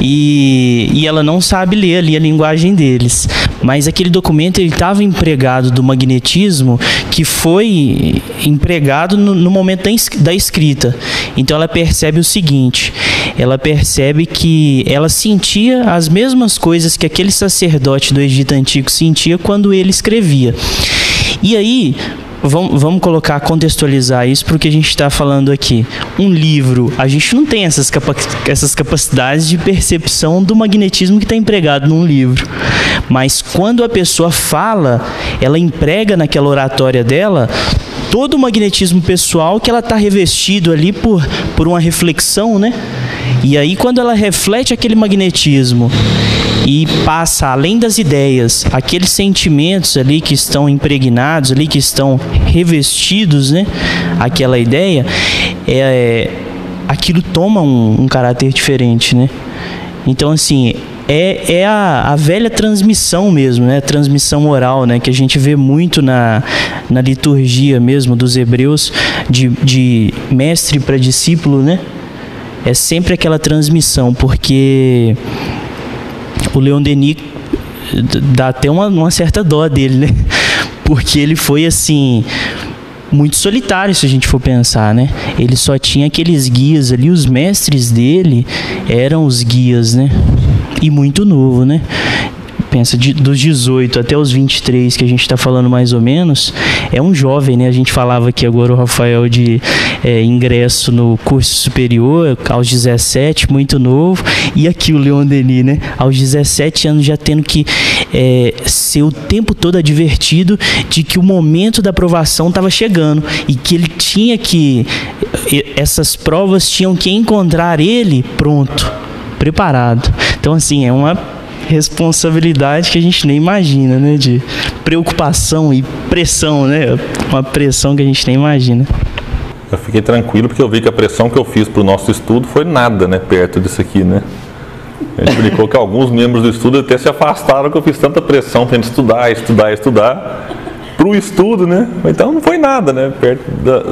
e, e ela não sabe ler ali a linguagem deles. Mas aquele documento ele estava empregado do magnetismo que foi empregado no, no momento da, da escrita. Então ela percebe o seguinte: ela percebe que ela sentia as mesmas coisas que aquele sacerdote do Egito antigo sentia quando ele escrevia. E aí, vamos, vamos colocar, contextualizar isso porque a gente está falando aqui. Um livro, a gente não tem essas, capa essas capacidades de percepção do magnetismo que está empregado num livro. Mas quando a pessoa fala, ela emprega naquela oratória dela todo o magnetismo pessoal que ela está revestido ali por, por uma reflexão, né? E aí quando ela reflete aquele magnetismo e passa além das ideias, aqueles sentimentos ali que estão impregnados, ali que estão revestidos, né? Aquela ideia, é, aquilo toma um, um caráter diferente, né? Então, assim, é, é a, a, velha transmissão mesmo, né? Transmissão oral, né? Que a gente vê muito na, na liturgia mesmo dos hebreus, de, de mestre para discípulo, né? É sempre aquela transmissão, porque o Leon Denis dá até uma, uma certa dó dele, né? Porque ele foi assim muito solitário se a gente for pensar, né? Ele só tinha aqueles guias ali, os mestres dele eram os guias, né? E muito novo, né? Pensa, de, dos 18 até os 23, que a gente está falando mais ou menos, é um jovem, né? A gente falava aqui agora o Rafael de é, ingresso no curso superior, aos 17, muito novo, e aqui o Leon Denis, né? Aos 17 anos já tendo que é, ser o tempo todo advertido de que o momento da aprovação estava chegando e que ele tinha que, essas provas tinham que encontrar ele pronto, preparado. Então, assim, é uma responsabilidade que a gente nem imagina, né? De preocupação e pressão, né? Uma pressão que a gente nem imagina. Eu fiquei tranquilo porque eu vi que a pressão que eu fiz para o nosso estudo foi nada, né? Perto disso aqui, né? A gente explicou que alguns membros do estudo até se afastaram que eu fiz tanta pressão tendo estudar, estudar, estudar para o estudo, né? Então não foi nada, né? Perto da,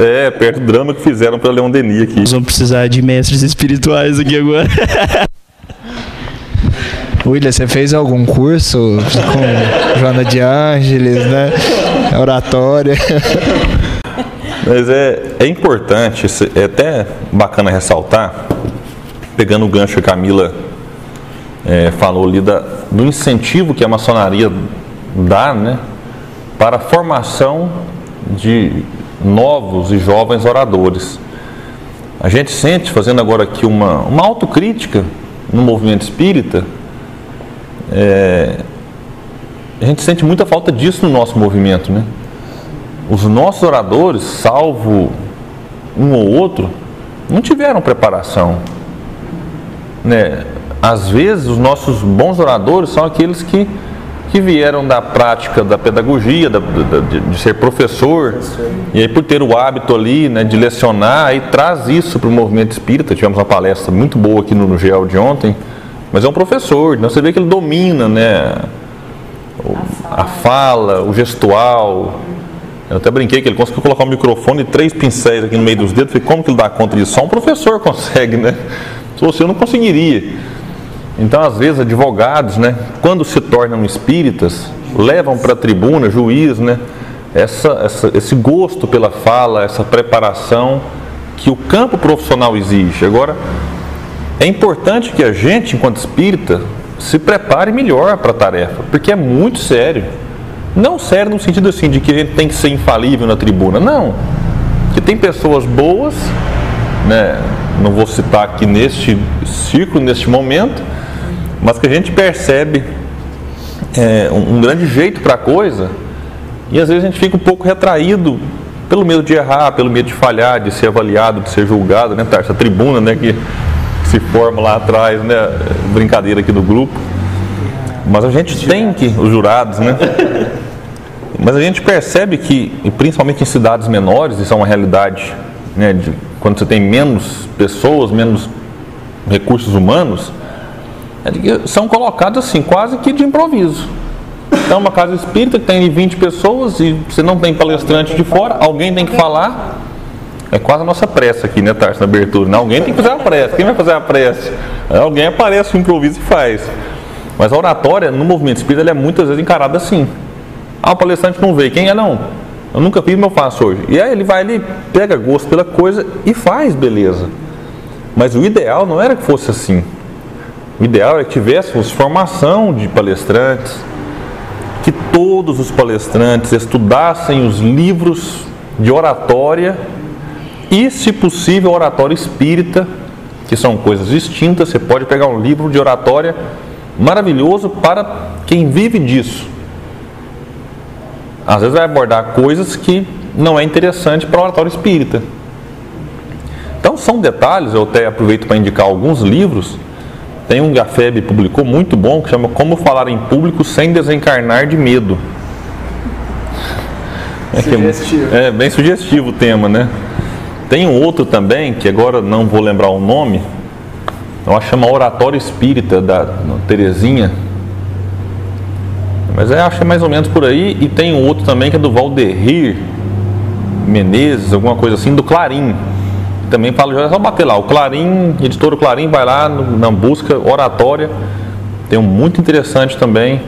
é, perto do drama que fizeram para Leon Denis aqui. Nós vamos precisar de mestres espirituais aqui agora. William, você fez algum curso com Joana de Ângeles, né? Oratória. Mas é, é importante, é até bacana ressaltar, pegando o gancho que a Camila é, falou ali da, do incentivo que a maçonaria dá né, para a formação de novos e jovens oradores. A gente sente, fazendo agora aqui uma, uma autocrítica no movimento espírita, é, a gente sente muita falta disso no nosso movimento, né? Os nossos oradores, salvo um ou outro, não tiveram preparação. Né? Às vezes, os nossos bons oradores são aqueles que, que vieram da prática da pedagogia, da, da, de, de, ser professor, e aí por ter o hábito ali né, de lecionar, aí traz isso para o movimento espírita. Tivemos uma palestra muito boa aqui no, no GEL de ontem, mas é um professor, então você vê que ele domina né, a fala, o gestual. Eu até brinquei que ele conseguiu colocar um microfone e três pincéis aqui no meio dos dedos. Falei, como que ele dá conta disso? Só um professor consegue, né? Se você não conseguiria. Então, às vezes, advogados, né, quando se tornam espíritas, levam para a tribuna, juiz, né, essa, essa, esse gosto pela fala, essa preparação que o campo profissional exige. Agora, é importante que a gente, enquanto espírita, se prepare melhor para a tarefa, porque é muito sério. Não sério no sentido assim de que a gente tem que ser infalível na tribuna, não. Que tem pessoas boas, né? não vou citar aqui neste ciclo, neste momento, mas que a gente percebe é, um, grande jeito para a coisa e às vezes a gente fica um pouco retraído pelo medo de errar, pelo medo de falhar, de ser avaliado, de ser julgado, né? Essa tribuna, né? Que se forma lá atrás, né? Brincadeira aqui do grupo. Mas a gente tem que, os jurados, né? Mas a gente percebe que, principalmente em cidades menores, isso é uma realidade, né? De, quando você tem menos pessoas, menos recursos humanos, é são colocados assim, quase que de improviso. Então, uma casa espírita que tem 20 pessoas e você não tem palestrante de fora, alguém tem que falar é quase a nossa prece aqui, né, Tarso, na abertura. Não, alguém tem que fazer a prece. Quem vai fazer a prece? Alguém aparece, improvisa e faz. Mas a oratória, no movimento espírita, é muitas vezes encarada assim. Ah, o palestrante não veio. Quem é não? Eu nunca fiz, mas eu faço hoje. E aí ele vai ali, pega gosto pela coisa e faz, beleza. Mas o ideal não era que fosse assim. O ideal é que tivéssemos formação de palestrantes, que todos os palestrantes estudassem os livros de oratória e, se possível, oratória espírita, que são coisas distintas. Você pode pegar um livro de oratória maravilhoso para quem vive disso. Às vezes vai abordar coisas que não é interessante para o oratório espírita. Então são detalhes, eu até aproveito para indicar alguns livros. Tem um que a FEB publicou muito bom que chama Como Falar em Público Sem Desencarnar de Medo. É, é, bem sugestivo o tema, né? Tem um outro também, que agora não vou lembrar o nome, eu acho que chama Oratório Espírita, da Terezinha. Mas é, acho que é mais ou menos por aí. E tem um outro também que é do Valderir Menezes, alguma coisa assim, do Clarim. Também fala, é só bater lá. O Clarim, editor Clarim, vai lá no, na busca oratória. Tem um muito interessante também.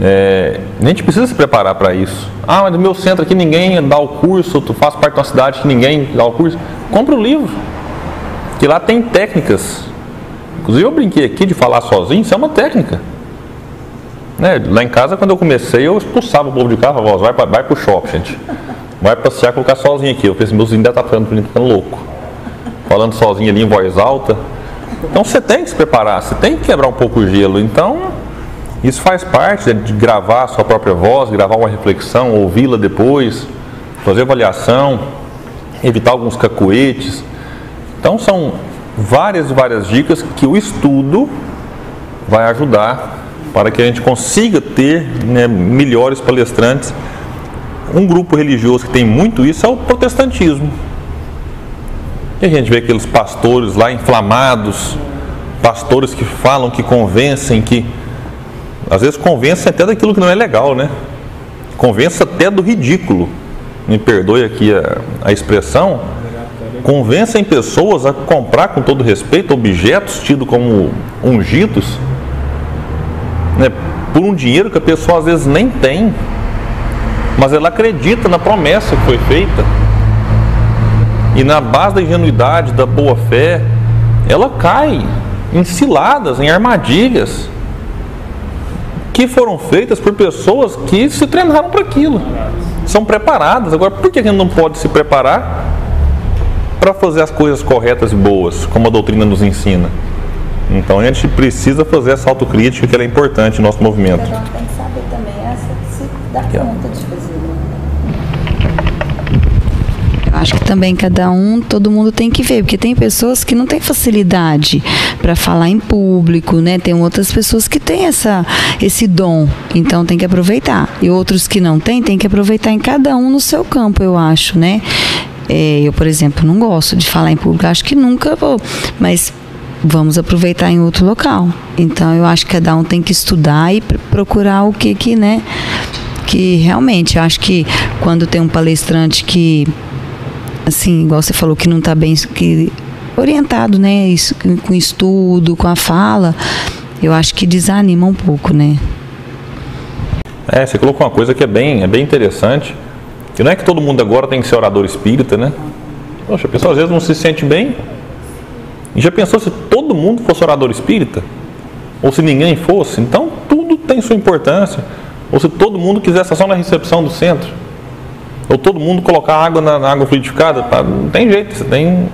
É, a gente precisa se preparar para isso. Ah, mas no meu centro aqui ninguém dá o curso, tu faz parte de uma cidade que ninguém dá o curso. Compra o livro. Que lá tem técnicas. Inclusive eu brinquei aqui de falar sozinho, isso é uma técnica. Né? Lá em casa, quando eu comecei, eu expulsava o povo de carro, falava, vai, pra, vai pro shopping, gente. Vai passear, colocar sozinho aqui. Eu pensei, meus ainda tá ficando, ficando louco. Falando sozinho ali em voz alta. Então você tem que se preparar, você tem que quebrar um pouco o gelo. Então, isso faz parte de gravar a sua própria voz, gravar uma reflexão, ouvi-la depois, fazer avaliação, evitar alguns cacuetes. Então são várias várias dicas que o estudo vai ajudar para que a gente consiga ter né, melhores palestrantes. Um grupo religioso que tem muito isso é o protestantismo. E a gente vê aqueles pastores lá inflamados, pastores que falam, que convencem, que às vezes convencem até daquilo que não é legal, né? Convence até do ridículo. Me perdoe aqui a, a expressão. Convencem pessoas a comprar, com todo respeito, objetos tidos como ungidos né, por um dinheiro que a pessoa às vezes nem tem, mas ela acredita na promessa que foi feita. E na base da ingenuidade, da boa fé, ela cai em ciladas, em armadilhas que foram feitas por pessoas que se treinaram para aquilo, são preparadas. Agora, por que a gente não pode se preparar para fazer as coisas corretas e boas, como a doutrina nos ensina? Então a gente precisa fazer essa autocrítica que é importante no nosso movimento. Tem que saber também essa, se dar conta de fazer. Eu acho que também cada um, todo mundo tem que ver, porque tem pessoas que não têm facilidade para falar em público, né? Tem outras pessoas que têm essa, esse dom, então tem que aproveitar. E outros que não têm, tem que aproveitar em cada um no seu campo, eu acho, né? É, eu, por exemplo, não gosto de falar em público, acho que nunca vou, mas vamos aproveitar em outro local. Então eu acho que cada um tem que estudar e procurar o que que, né, que realmente, eu acho que quando tem um palestrante que assim, igual você falou que não está bem que orientado, né, isso, com estudo, com a fala, eu acho que desanima um pouco, né? É, você colocou uma coisa que é bem, é bem interessante, que não é que todo mundo agora tem que ser orador espírita, né? Poxa, a pessoa às vezes não se sente bem, e já pensou se todo mundo fosse orador espírita? Ou se ninguém fosse? Então tudo tem sua importância. Ou se todo mundo quisesse só na recepção do centro? Ou todo mundo colocar água na, na água fluidificada? Não tem jeito, você tem,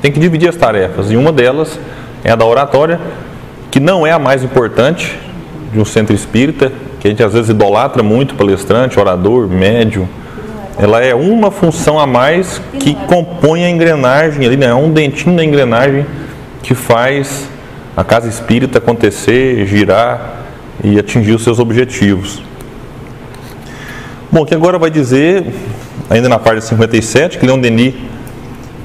tem que dividir as tarefas. E uma delas é a da oratória, que não é a mais importante de um centro espírita, que a gente às vezes idolatra muito palestrante, orador, médium ela é uma função a mais que compõe a engrenagem ali, né? É um dentinho da engrenagem que faz a casa espírita acontecer, girar e atingir os seus objetivos. Bom, que agora vai dizer, ainda na parte 57, que Leon Denis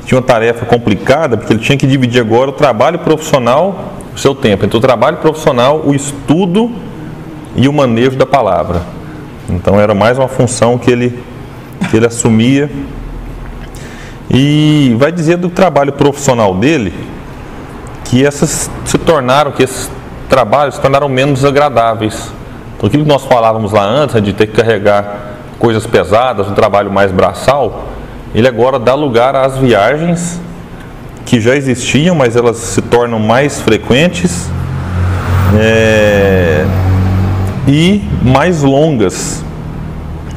tinha uma tarefa complicada, porque ele tinha que dividir agora o trabalho profissional, o seu tempo, entre o trabalho profissional, o estudo e o manejo da palavra. Então era mais uma função que ele que ele assumia. E vai dizer do trabalho profissional dele que essas se tornaram, que esses trabalhos se tornaram menos agradáveis. Então, aquilo que nós falávamos lá antes, né, de ter que carregar coisas pesadas, um trabalho mais braçal, ele agora dá lugar às viagens que já existiam, mas elas se tornam mais frequentes é, e mais longas.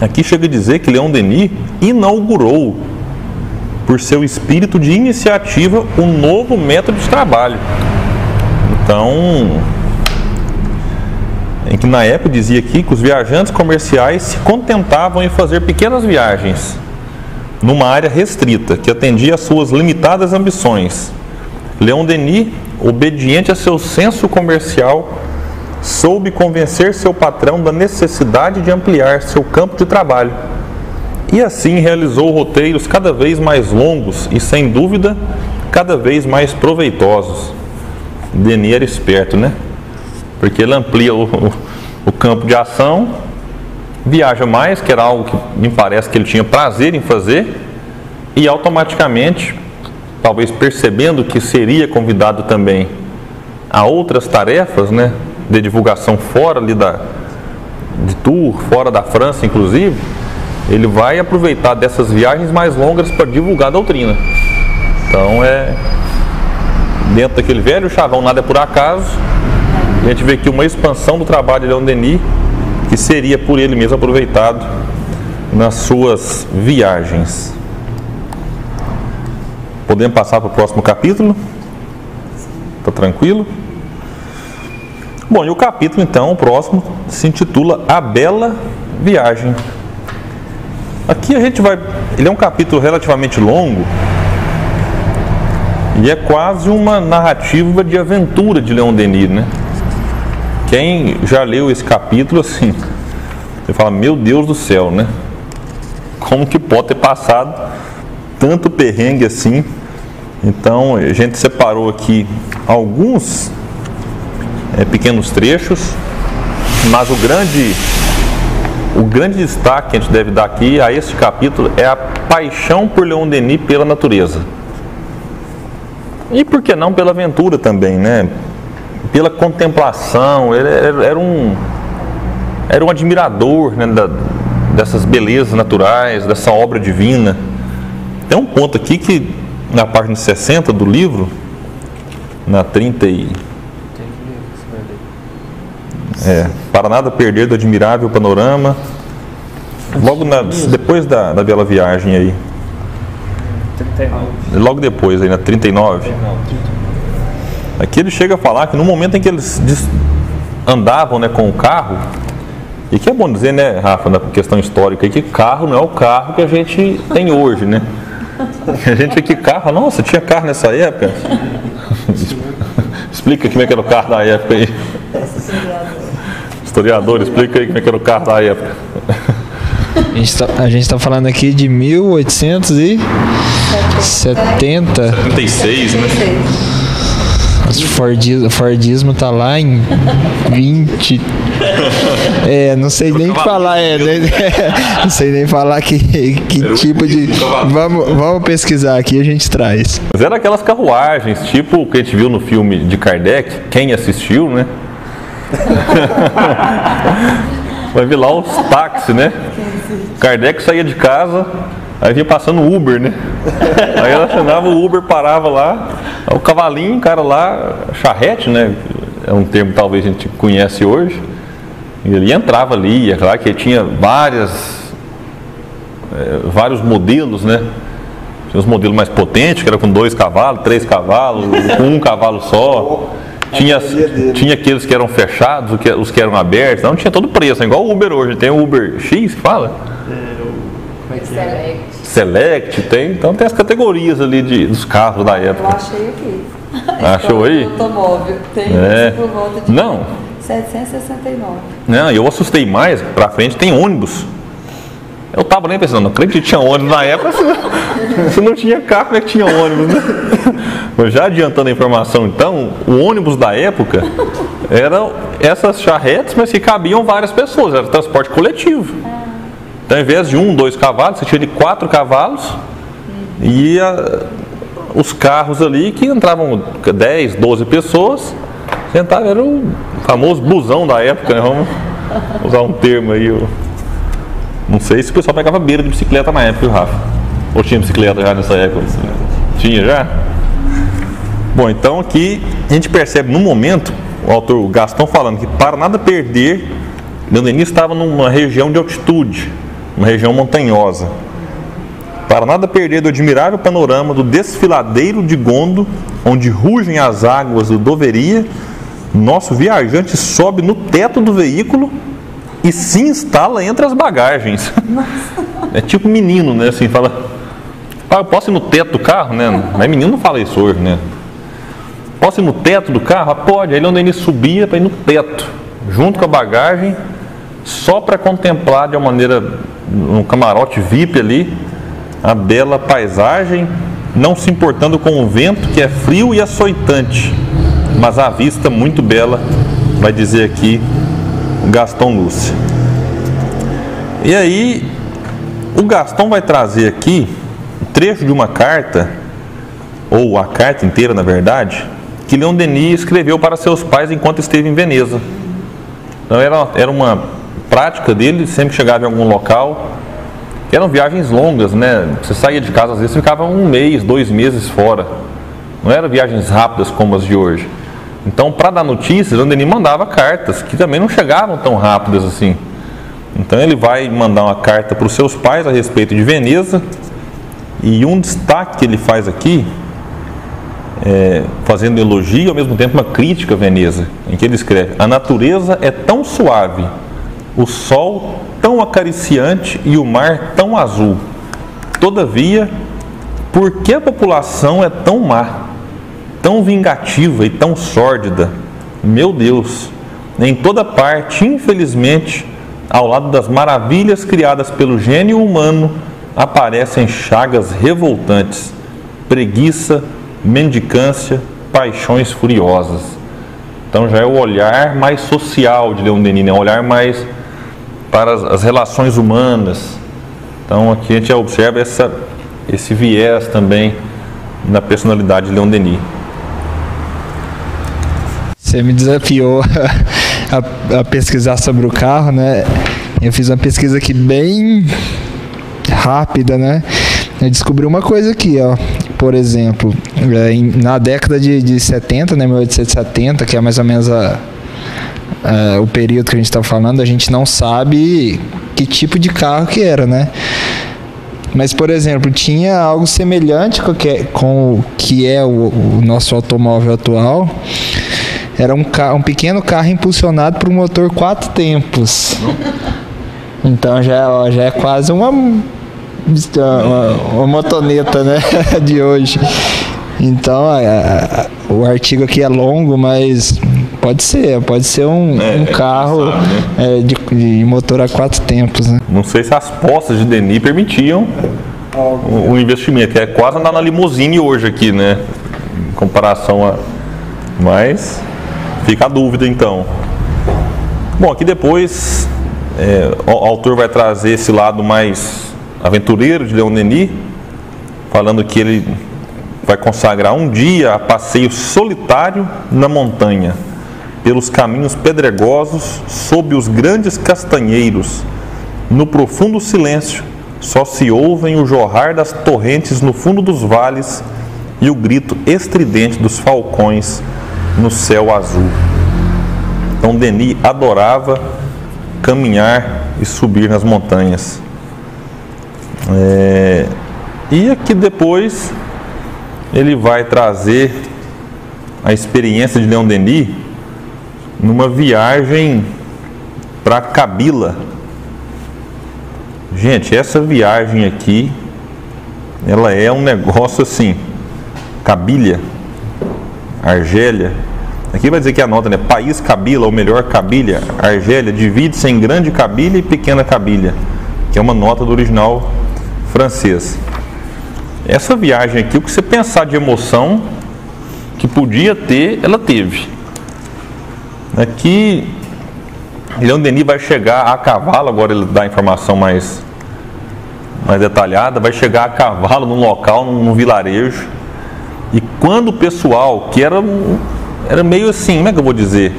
Aqui chega a dizer que Leão Denis inaugurou, por seu espírito de iniciativa, um novo método de trabalho. Então, em que na época dizia aqui que os viajantes comerciais se contentavam em fazer pequenas viagens numa área restrita que atendia às suas limitadas ambições. Leão Denis, obediente a seu senso comercial, soube convencer seu patrão da necessidade de ampliar seu campo de trabalho E assim realizou roteiros cada vez mais longos e, sem dúvida, cada vez mais proveitosos. Denis era esperto, né? Porque ele amplia o, o, campo de ação, viaja mais, que era algo que me parece que ele tinha prazer em fazer, e automaticamente, talvez percebendo que seria convidado também a outras tarefas, né? De divulgação fora ali da, de tour, fora da França, inclusive, ele vai aproveitar dessas viagens mais longas para divulgar a doutrina. Então é dentro daquele velho chavão, nada é por acaso. A gente vê aqui uma expansão do trabalho de Leon Denis, que seria por ele mesmo aproveitado nas suas viagens. Podemos passar para o próximo capítulo? Está tranquilo? Bom, e o capítulo então, o próximo, se intitula A Bela Viagem. Aqui a gente vai. Ele é um capítulo relativamente longo e é quase uma narrativa de aventura de Leon Denis, né? Quem já leu esse capítulo, assim, você fala: Meu Deus do céu, né? Como que pode ter passado tanto perrengue assim? Então a gente separou aqui alguns é, pequenos trechos, mas o grande o grande destaque que a gente deve dar aqui a este capítulo é a paixão por Leon Denis pela natureza. E por que não pela aventura também, né? Pela contemplação, ele era um, era um admirador né, da, dessas belezas naturais, dessa obra divina. Tem um ponto aqui que na página 60 do livro, na 30 e é, para nada perder do admirável panorama. Logo na, depois da, da bela viagem aí. 39. Logo depois aí, na 39. Aqui ele chega a falar que no momento em que eles andavam né, com o carro, e que é bom dizer, né, Rafa, na questão histórica, aí, que carro não é o carro que a gente tem hoje, né? A gente aqui, carro, nossa, tinha carro nessa época? Explica como é que era o carro da época aí. Historiador, explica aí como é que era o carro da época. A gente tá, gente tá falando aqui de 1870. 36, né? O Fordismo, Fordismo tá lá em 20. É, não sei nem falar, é, né? não sei nem falar que, que tipo de. Vamos, vamos pesquisar aqui a gente traz. Mas era aquelas carruagens, tipo o que a gente viu no filme de Kardec, quem assistiu, né? Vai ver lá os táxis, né? Kardec saía de casa, aí vinha passando o Uber, né? Aí ela acionava o Uber, parava lá, o cavalinho, o cara lá, charrete, né? É um termo que talvez a gente conhece hoje. E ele entrava ali, é claro que tinha várias, eh, vários modelos, né? Tinha os modelos mais potentes, que era com dois cavalos, três cavalos, com um cavalo só. Tinha, tinha aqueles que eram fechados, o os que eram abertos. Não tinha todo preço, é igual o Uber hoje. Tem o Uber X que fala? Como é que é? Select, tem. Então tem as categorias ali de, dos carros da Eu época. achei aqui. Achou aí? Automóvel. Tem É. por volta de Não, 769. não, eu assustei mais, pra frente tem ônibus. Eu tava nem pensando, não acredito que tinha ônibus na época, se não, se não tinha carro, como é que tinha ônibus, né? Mas já adiantando a informação então, o ônibus da época eram essas charretes, mas que cabiam várias pessoas, era transporte coletivo. Então, ao invés de um, dois cavalos, você tinha de quatro cavalos e a- os carros ali que entravam 10, 12 pessoas, sentavam, era o famoso busão da época, né? Vamos usar um termo aí. o- Não sei se o pessoal pegava beira de bicicleta na época, viu, Rafa? Ou tinha bicicleta já nessa época? Tinha já? Bom, então aqui a gente percebe no momento, o autor Gastão falando que para nada perder, Leon Denis estava numa região de altitude, uma região montanhosa. Para nada perder do admirável panorama do desfiladeiro de Gondo, onde rugem as águas do Doveria, nosso viajante sobe no teto do veículo e se instala entre as bagagens. É tipo menino, né? Assim, fala, "Pai, eu posso ir no teto do carro, né? Mas menino não fala isso hoje, né? Posso ir no teto do carro? Ah, pode. Aí Denis subia para ir no teto, junto com a bagagem, só para contemplar de uma maneira, um camarote VIP ali, a bela paisagem, não se importando com o vento que é frio e açoitante, mas a vista muito bela, vai dizer aqui Gaston Lúcia. E aí, o Gaston vai trazer aqui um trecho de uma carta, ou a carta inteira na verdade, que Leon Denis escreveu para seus pais enquanto esteve em Veneza. Então era, era uma prática dele, sempre chegava em algum local, eram viagens longas, né? Você saía de casa, às vezes ficava um mês, dois meses fora. Não eram viagens rápidas como as de hoje. Então, para dar notícias, o Denis mandava cartas, que também não chegavam tão rápidas assim. Então, ele vai mandar uma carta para os seus pais a respeito de Veneza. E um destaque que ele faz aqui, é, fazendo elogio e ao mesmo tempo uma crítica a Veneza, em que ele escreve: A natureza é tão suave, o sol tão acariciante e o mar tão azul. Todavia, por que a população é tão má, tão vingativa e tão sórdida? Meu Deus, em toda parte, infelizmente, ao lado das maravilhas criadas pelo gênio humano, aparecem chagas revoltantes, preguiça, mendicância, paixões furiosas. Então já é o olhar mais social de Leon Denis, é um olhar mais para as, as relações humanas. Então aqui a gente observa essa, esse viés também na personalidade de Leon Denis. Você me desafiou a, a, pesquisar sobre o carro, né? Eu fiz uma pesquisa aqui bem rápida, né? Eu descobri uma coisa aqui, ó. Por exemplo, é, na década de, de 70, né, 1870, que é mais ou menos a, uh, o período que a gente está falando, a gente não sabe que tipo de carro que era, né? Mas, por exemplo, tinha algo semelhante com que é, com o, que é o, o nosso automóvel atual. Era um, carro, um pequeno carro impulsionado por um motor quatro tempos. Então já, já é quase uma, uma, uma motoneta né, de hoje. Então, a, a, o artigo aqui é longo, mas pode ser, pode ser um, é, um carro sabe, né? é, de, de, motor a quatro tempos. Né? Não sei se as postas de Denis permitiam o, o, investimento, é quase andar na limusine hoje aqui, né? Em comparação a. Mas fica a dúvida então. Bom, aqui depois é, o, o autor vai trazer esse lado mais aventureiro de Leon Denis, falando que ele vai consagrar um dia a passeio solitário na montanha, pelos caminhos pedregosos, sob os grandes castanheiros. No profundo silêncio, só se ouvem o jorrar das torrentes no fundo dos vales e o grito estridente dos falcões no céu azul. Então Denis adorava caminhar e subir nas montanhas. É, e aqui depois ele vai trazer a experiência de Leon Denis numa viagem para Cabila. Gente, essa viagem aqui, ela é um negócio assim, Cabilha, Argélia. Aqui vai dizer que a nota, né? País Cabila, ou melhor, Cabilha, Argélia, divide-se em grande Cabilha e pequena Cabilha, que é uma nota do original francês. Essa viagem aqui, o que você pensar de emoção que podia ter, ela teve. Aqui, Leão Denis vai chegar a cavalo, agora ele dá a informação mais, mais detalhada, vai chegar a cavalo num local, num, num vilarejo. E quando o pessoal, que era, era meio assim, como é que eu vou dizer?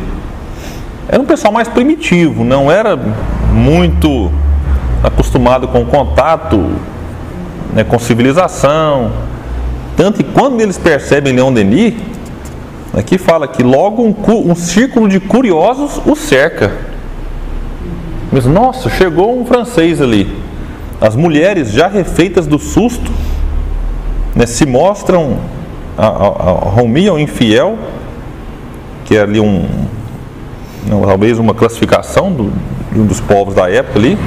Era um pessoal mais primitivo, não era muito acostumado com contato né, com civilização. Tanto que quando eles percebem Leon Denis, aqui fala que logo um, um círculo de curiosos o cerca. Mas, nossa, chegou um francês ali. As mulheres, já refeitas do susto, né, se mostram a, a, a Romi ao infiel, que é ali um, talvez uma classificação do, de um dos povos da época ali,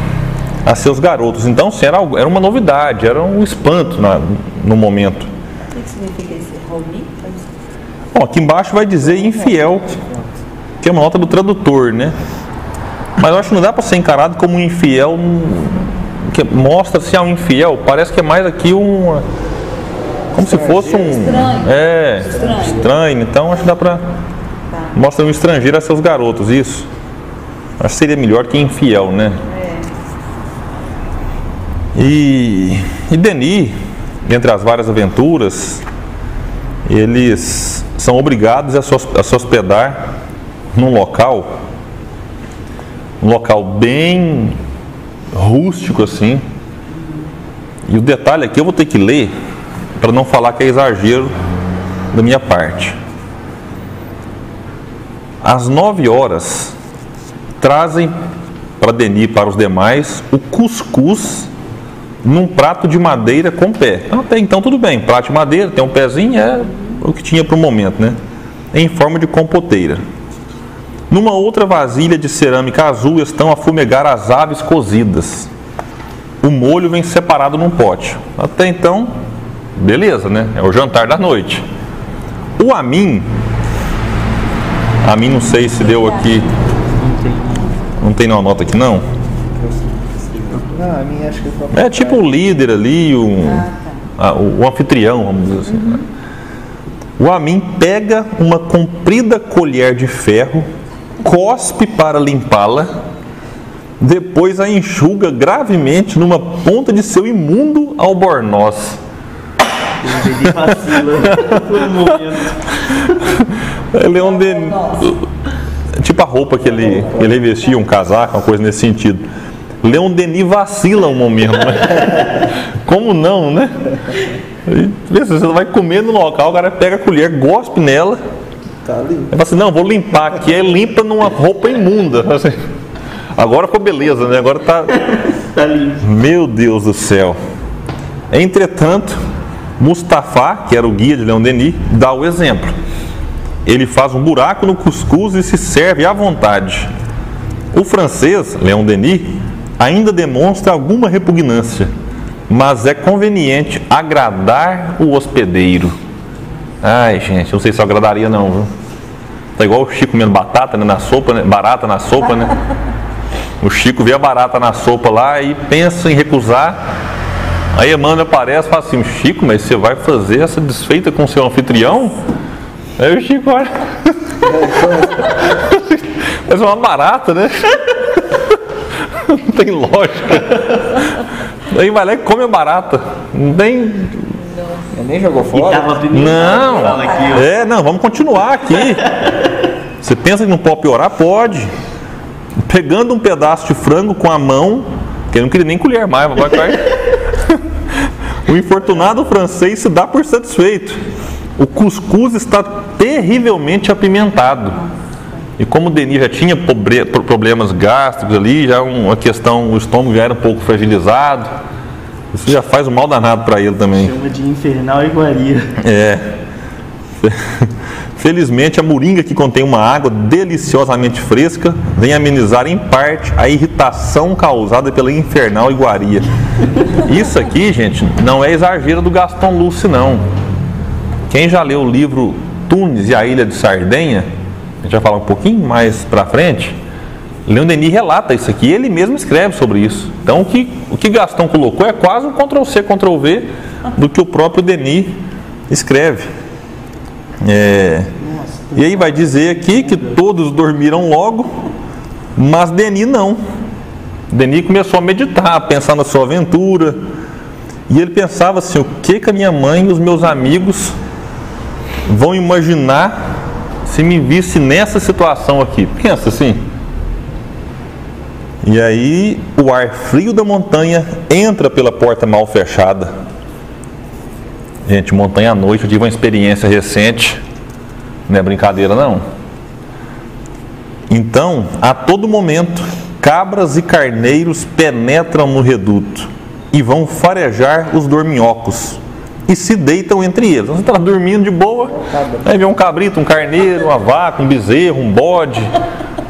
a seus garotos. Então, sim, era, era uma novidade, era um espanto na, no momento. O que significa esse Romi? Bom, aqui embaixo vai dizer infiel, que é uma nota do tradutor, né? Mas eu acho que não dá para ser encarado como um infiel. Que mostra-se a um infiel. Parece que é mais aqui um. Como se fosse um. Estranho. É. Estranho. Estranho. Então acho que dá para. Mostra um estrangeiro a seus garotos, isso. Acho que seria melhor que infiel, né? E, e Denis, entre as várias aventuras, eles são obrigados a se hospedar num local, um local bem rústico assim. E o detalhe aqui eu vou ter que ler para não falar que é exagero da minha parte. Às nove horas, trazem para Denis para os demais o cuscuz num prato de madeira com pé. Até então tudo bem, prato de madeira, tem um pezinho, é o que tinha para o momento, né? Em forma de compoteira. Numa outra vasilha de cerâmica azul estão a fumegar as aves cozidas. O molho vem separado num pote. Até então, beleza, né? É o jantar da noite. O Amin, Amin não sei se deu aqui, não tem nenhuma nota aqui não? Não, a minha acho que foi É tipo o líder ali, o, a- o, o anfitrião, vamos dizer assim. né? O Amin pega uma comprida colher de ferro, cospe para limpá-la, depois a enxuga gravemente numa ponta de seu imundo albornoz. Um momento. Ele é um de... Tipo a roupa que ele, ele vestia, um casaco, uma coisa nesse sentido. Leon Denis vacila um momento, né? Como não, né? Aí, vê se Você vai comer no local, o cara pega a colher, gospe nela. Tá ali. Aí fala assim, não, vou limpar aqui. Aí limpa numa roupa imunda. Assim, Agora ficou beleza, né? Agora tá. Tá limpo. Meu Deus do céu. Entretanto, Mustafa, que era o guia de Leon Denis, dá o exemplo. Ele faz um buraco no cuscuz e se serve à vontade. O francês, Leon Denis, ainda demonstra alguma repugnância, mas é conveniente agradar o hospedeiro. Ai, gente, não sei se eu agradaria não, viu? Tá igual o Chico comendo batata né, na sopa, né? Barata na sopa, né? O Chico vê a barata na sopa lá e pensa em recusar. Aí Emmanuel aparece e fala assim, Chico, mas você vai fazer essa desfeita com seu anfitrião? Aí o Chico olha. É uma barata, né? Não tem lógica. Aí vai lá e come a barata. Não tem. Ele nem jogou fora? Não. Aqui. É, não, vamos continuar aqui. Você pensa que não pode piorar? Pode. Pegando um pedaço de frango com a mão, que ele não queria nem colher mais, vai, vai. O infortunado francês se dá por satisfeito. O cuscuz está terrivelmente apimentado. E como o Denis já tinha problemas gástricos ali, já uma questão, o estômago já era um pouco fragilizado, isso já faz um mal danado para ele também. Chama de infernal iguaria. É. Felizmente, a moringa que contém uma água deliciosamente fresca vem amenizar em parte a irritação causada pela infernal iguaria. Isso aqui, gente, não é exagero do Gaston Luce, não. Quem já leu o livro Tunis e a Ilha de Sardenha, a gente vai falar um pouquinho mais pra frente, Leon Denis relata isso aqui, ele mesmo escreve sobre isso. Então, o que, o que Gaston colocou é quase um Ctrl-C, Ctrl-V do que o próprio Denis escreve. É, e aí vai dizer aqui que todos dormiram logo, mas Denis não. Denis começou a meditar, a pensar na sua aventura. E ele pensava assim: o que, que a minha mãe e os meus amigos vão imaginar se me visse nessa situação aqui? Pensa assim. E aí o ar frio da montanha entra pela porta mal fechada. Gente, montanha à noite, eu tive uma experiência recente. Não é brincadeira não. Então, a todo momento, cabras e carneiros penetram no reduto e vão farejar os dorminhocos e se deitam entre eles. Você está dormindo de boa, aí vem um cabrito, um carneiro, uma vaca, um bezerro, um bode.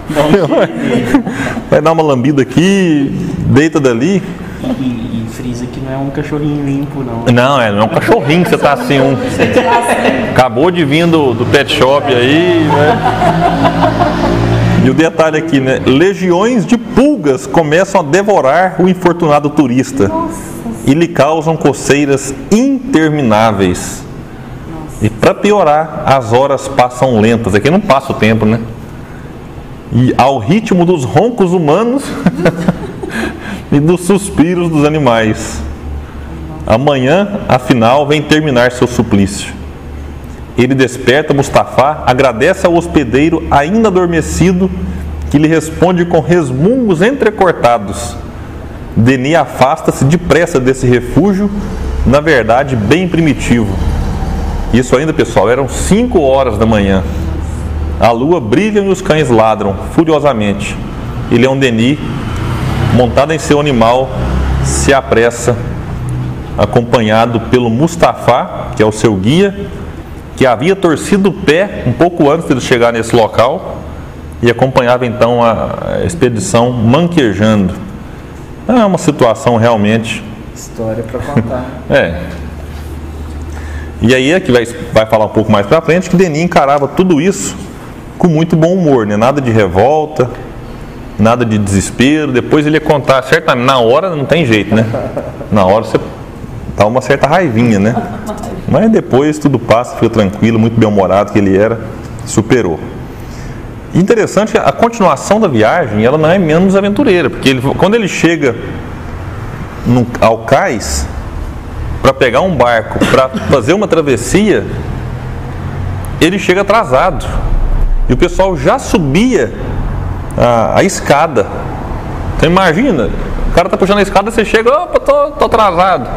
Vai dar uma lambida aqui, deita dali. E, e frisa que não é um cachorrinho limpo, não. Não, é, não é um cachorrinho que você tá assim, um. Acabou de vir do, do pet shop aí, né? E o detalhe aqui, né? Legiões de pulgas começam a devorar o infortunado turista e lhe causam coceiras intermináveis. E para piorar, as horas passam lentas. Aqui não passa o tempo, né? E ao ritmo dos roncos humanos e dos suspiros dos animais. Amanhã, afinal, vem terminar seu suplício. Ele desperta Mustafá, agradece ao hospedeiro ainda adormecido, que lhe responde com resmungos entrecortados. Denis afasta-se depressa desse refúgio, na verdade bem primitivo. Isso ainda, pessoal, eram 5 horas da manhã. A lua brilha e os cães ladram furiosamente. E Leão Denis, montado em seu animal, se apressa, acompanhado pelo Mustafá, que é o seu guia, que havia torcido o pé um pouco antes de chegar nesse local e acompanhava então a expedição manquejando. É uma situação realmente. História para contar. é. E aí é que vai, vai falar um pouco mais para frente que Denis encarava tudo isso com muito bom humor, né? Nada de revolta, nada de desespero. Depois ele ia contar, certamente, na hora não tem jeito, né? Na hora você dá uma certa raivinha, né? Mas depois tudo passa, fica tranquilo, muito bem-humorado que ele era, superou. Interessante, a continuação da viagem, ela não é menos aventureira, porque ele, quando ele chega no, ao cais para pegar um barco, para fazer uma travessia, ele chega atrasado. E o pessoal já subia a, a escada. Então imagina, o cara tá puxando a escada, você chega, opa, tô, tô atrasado.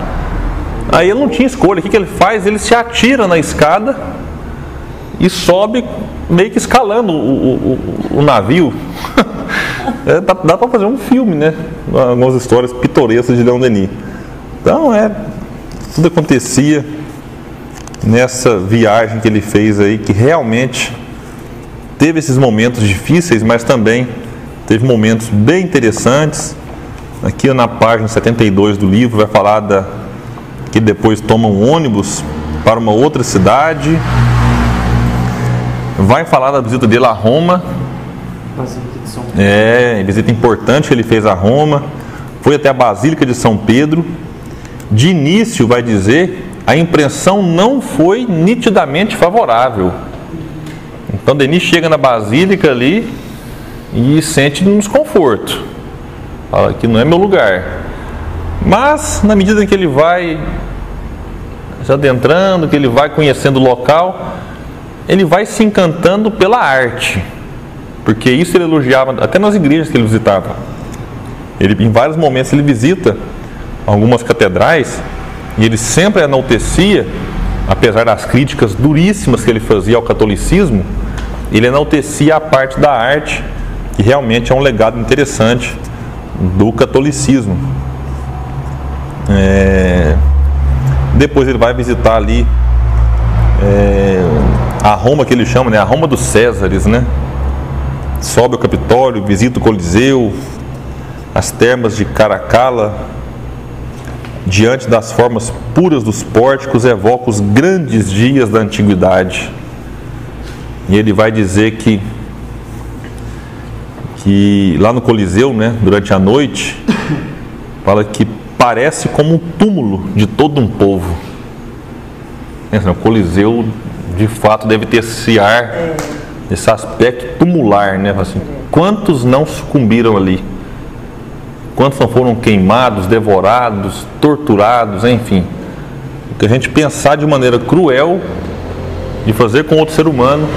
Aí ele não tinha escolha. O que, que ele faz? Ele se atira na escada e sobe meio que escalando o, o, o, navio. é, dá, dá para fazer um filme, né? Algumas histórias pitorescas de Leon Denis. Então é tudo acontecia nessa viagem que ele fez aí, que realmente teve esses momentos difíceis, mas também teve momentos bem interessantes. Aqui na página 72 do livro vai falar da que depois toma um ônibus para uma outra cidade. Vai falar da visita dele a Roma. É, visita importante que ele fez a Roma. Foi até a Basílica de São Pedro. De início, vai dizer, a impressão não foi nitidamente favorável. Então, Denis chega na Basílica ali e sente um desconforto. Fala que não é meu lugar. Mas, na medida que ele vai se adentrando, que ele vai conhecendo o local, ele vai se encantando pela arte. Porque isso ele elogiava até nas igrejas que ele visitava. Ele, em vários momentos ele visita algumas catedrais e ele sempre enaltecia, apesar das críticas duríssimas que ele fazia ao catolicismo, ele enaltecia a parte da arte, que realmente é um legado interessante do catolicismo. É... Depois ele vai visitar ali é... a Roma que ele chama, né? A Roma dos Césares, né? Sobe ao Capitólio, visita o Coliseu, as termas de Caracalla, diante das formas puras dos pórticos, evoca os grandes dias da antiguidade. E ele vai dizer que, que lá no Coliseu, né, durante a noite, fala que parece como um túmulo de todo um povo. O Coliseu, de fato, deve ter esse ar, esse aspecto tumular, né? Assim, quantos não sucumbiram ali? Quantos não foram queimados, devorados, torturados, enfim? O que a gente pensar de maneira cruel de fazer com outro ser humano,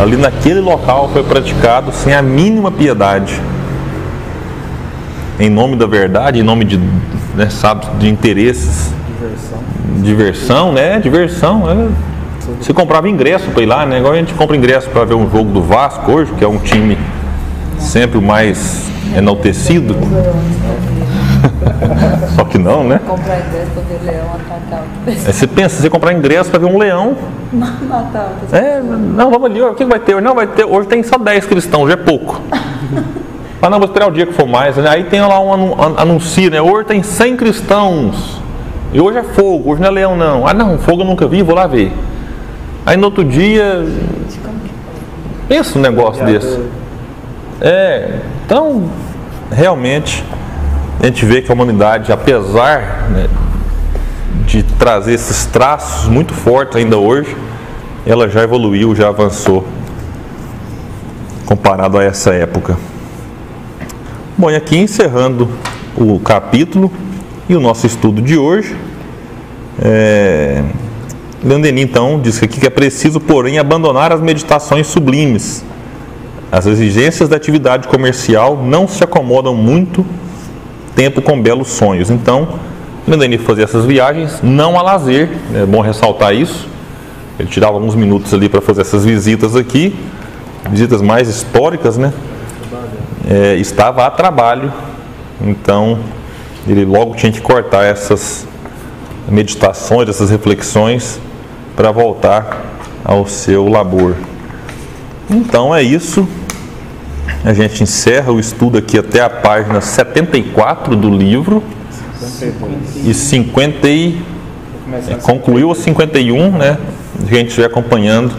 ali naquele local foi praticado sem a mínima piedade em nome da verdade, em nome de, né, sabe, de interesses. Diversão. Diversão, né? Diversão. É. Você comprava ingresso para ir lá, né? Igual a gente compra ingresso para ver um jogo do Vasco hoje, que é um time sempre o mais enaltecido. Só que não, né? Comprar ingresso para ver leão atacar. É, você pensa, você comprar ingresso para ver um leão. Matar É, não, vamos ali, o que vai ter? Não, vai ter. Hoje tem só 10 cristãos, já é pouco. Ah, não, vou esperar o dia que for mais. Né? Aí tem lá um anúncio, né? Hoje tem 100 cristãos. E hoje é fogo, hoje não é leão, não. Ah, não, fogo eu nunca vi, vou lá ver. Aí no outro dia. Pensa um negócio desse. É, então, realmente, a gente vê que a humanidade, apesar né, de trazer esses traços muito fortes ainda hoje, ela já evoluiu, já avançou comparado a essa época. Bom, e aqui encerrando o capítulo e o nosso estudo de hoje, é... Leon Denis, então, diz aqui que é preciso, porém, abandonar as meditações sublimes. As exigências da atividade comercial não se acomodam muito tempo com belos sonhos. Então, Leon Denis fazia essas viagens não a lazer, é bom ressaltar isso. Ele tirava alguns minutos ali para fazer essas visitas aqui, visitas mais históricas, né? É, estava a trabalho, então ele logo tinha que cortar essas meditações, essas reflexões para voltar ao seu labor. Então é isso. A gente encerra o estudo aqui até a página 74 do livro. 52. E 50 e, é, concluiu o 51, né? A gente vai acompanhando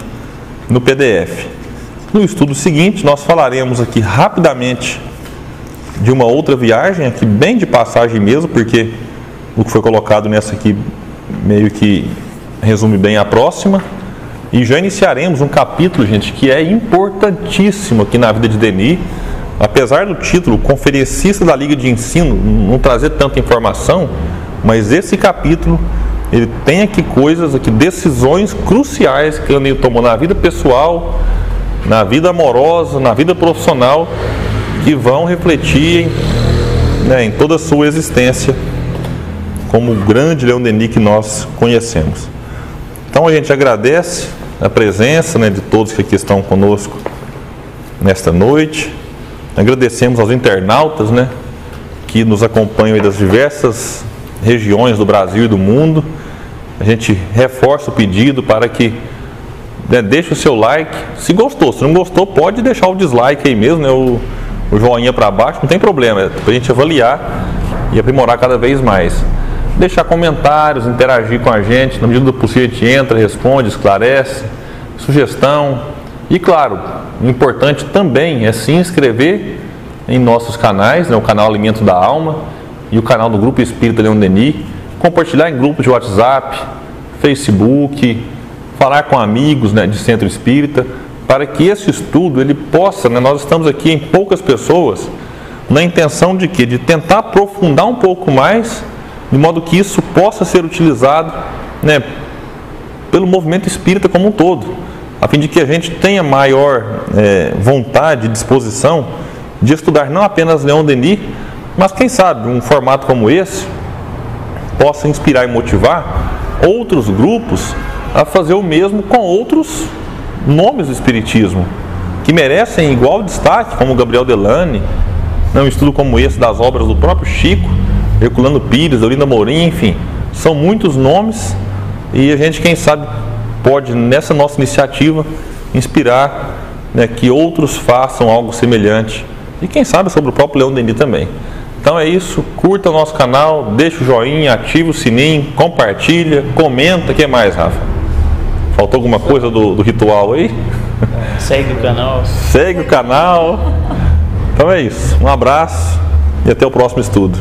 no PDF. No estudo seguinte, nós falaremos aqui rapidamente de uma outra viagem, aqui bem de passagem mesmo, porque o que foi colocado nessa aqui meio que resume bem a próxima. E já iniciaremos um capítulo, gente, que é importantíssimo aqui na vida de Denis. Apesar do título Conferencista da Liga de Ensino não trazer tanta informação, mas esse capítulo ele tem aqui coisas, aqui decisões cruciais que ele tomou na vida pessoal, na vida amorosa, na vida profissional, que vão refletir né, em toda a sua existência como o grande Leão Denis que nós conhecemos. Então a gente agradece a presença né, de todos que aqui estão conosco nesta noite. Agradecemos aos internautas né, que nos acompanham das diversas regiões do Brasil e do mundo. A gente reforça o pedido para que né, deixe o seu like. Se gostou, se não gostou, pode deixar o dislike aí mesmo, né, o, o joinha para baixo, não tem problema, é para a gente avaliar e aprimorar cada vez mais deixar comentários, interagir com a gente, na medida do possível a gente entra, responde, esclarece, sugestão. E claro, importante também é se inscrever em nossos canais, né, o canal Alimento da Alma e o canal do Grupo Espírita Leão Denis, compartilhar em grupos de WhatsApp, Facebook, falar com amigos né, de Centro Espírita, para que esse estudo ele possa, né, nós estamos aqui em poucas pessoas, na intenção de que? De tentar aprofundar um pouco mais de modo que isso possa ser utilizado né, pelo movimento espírita como um todo, a fim de que a gente tenha maior é, vontade e disposição de estudar não apenas Leon Denis, mas quem sabe um formato como esse possa inspirar e motivar outros grupos a fazer o mesmo com outros nomes do Espiritismo, que merecem igual destaque, como Gabriel Delane, né, um estudo como esse das obras do próprio Chico, Herculano Pires, Olinda Mourinho, enfim, são muitos nomes e a gente, quem sabe, pode nessa nossa iniciativa inspirar né, que outros façam algo semelhante e quem sabe sobre o próprio Leão Denis também. Então é isso, curta o nosso canal, deixa o joinha, ativa o sininho, compartilha, comenta, o que mais, Rafa? Faltou alguma coisa do, do ritual aí? Segue o canal. Segue o canal. Então é isso. Um abraço e até o próximo estudo.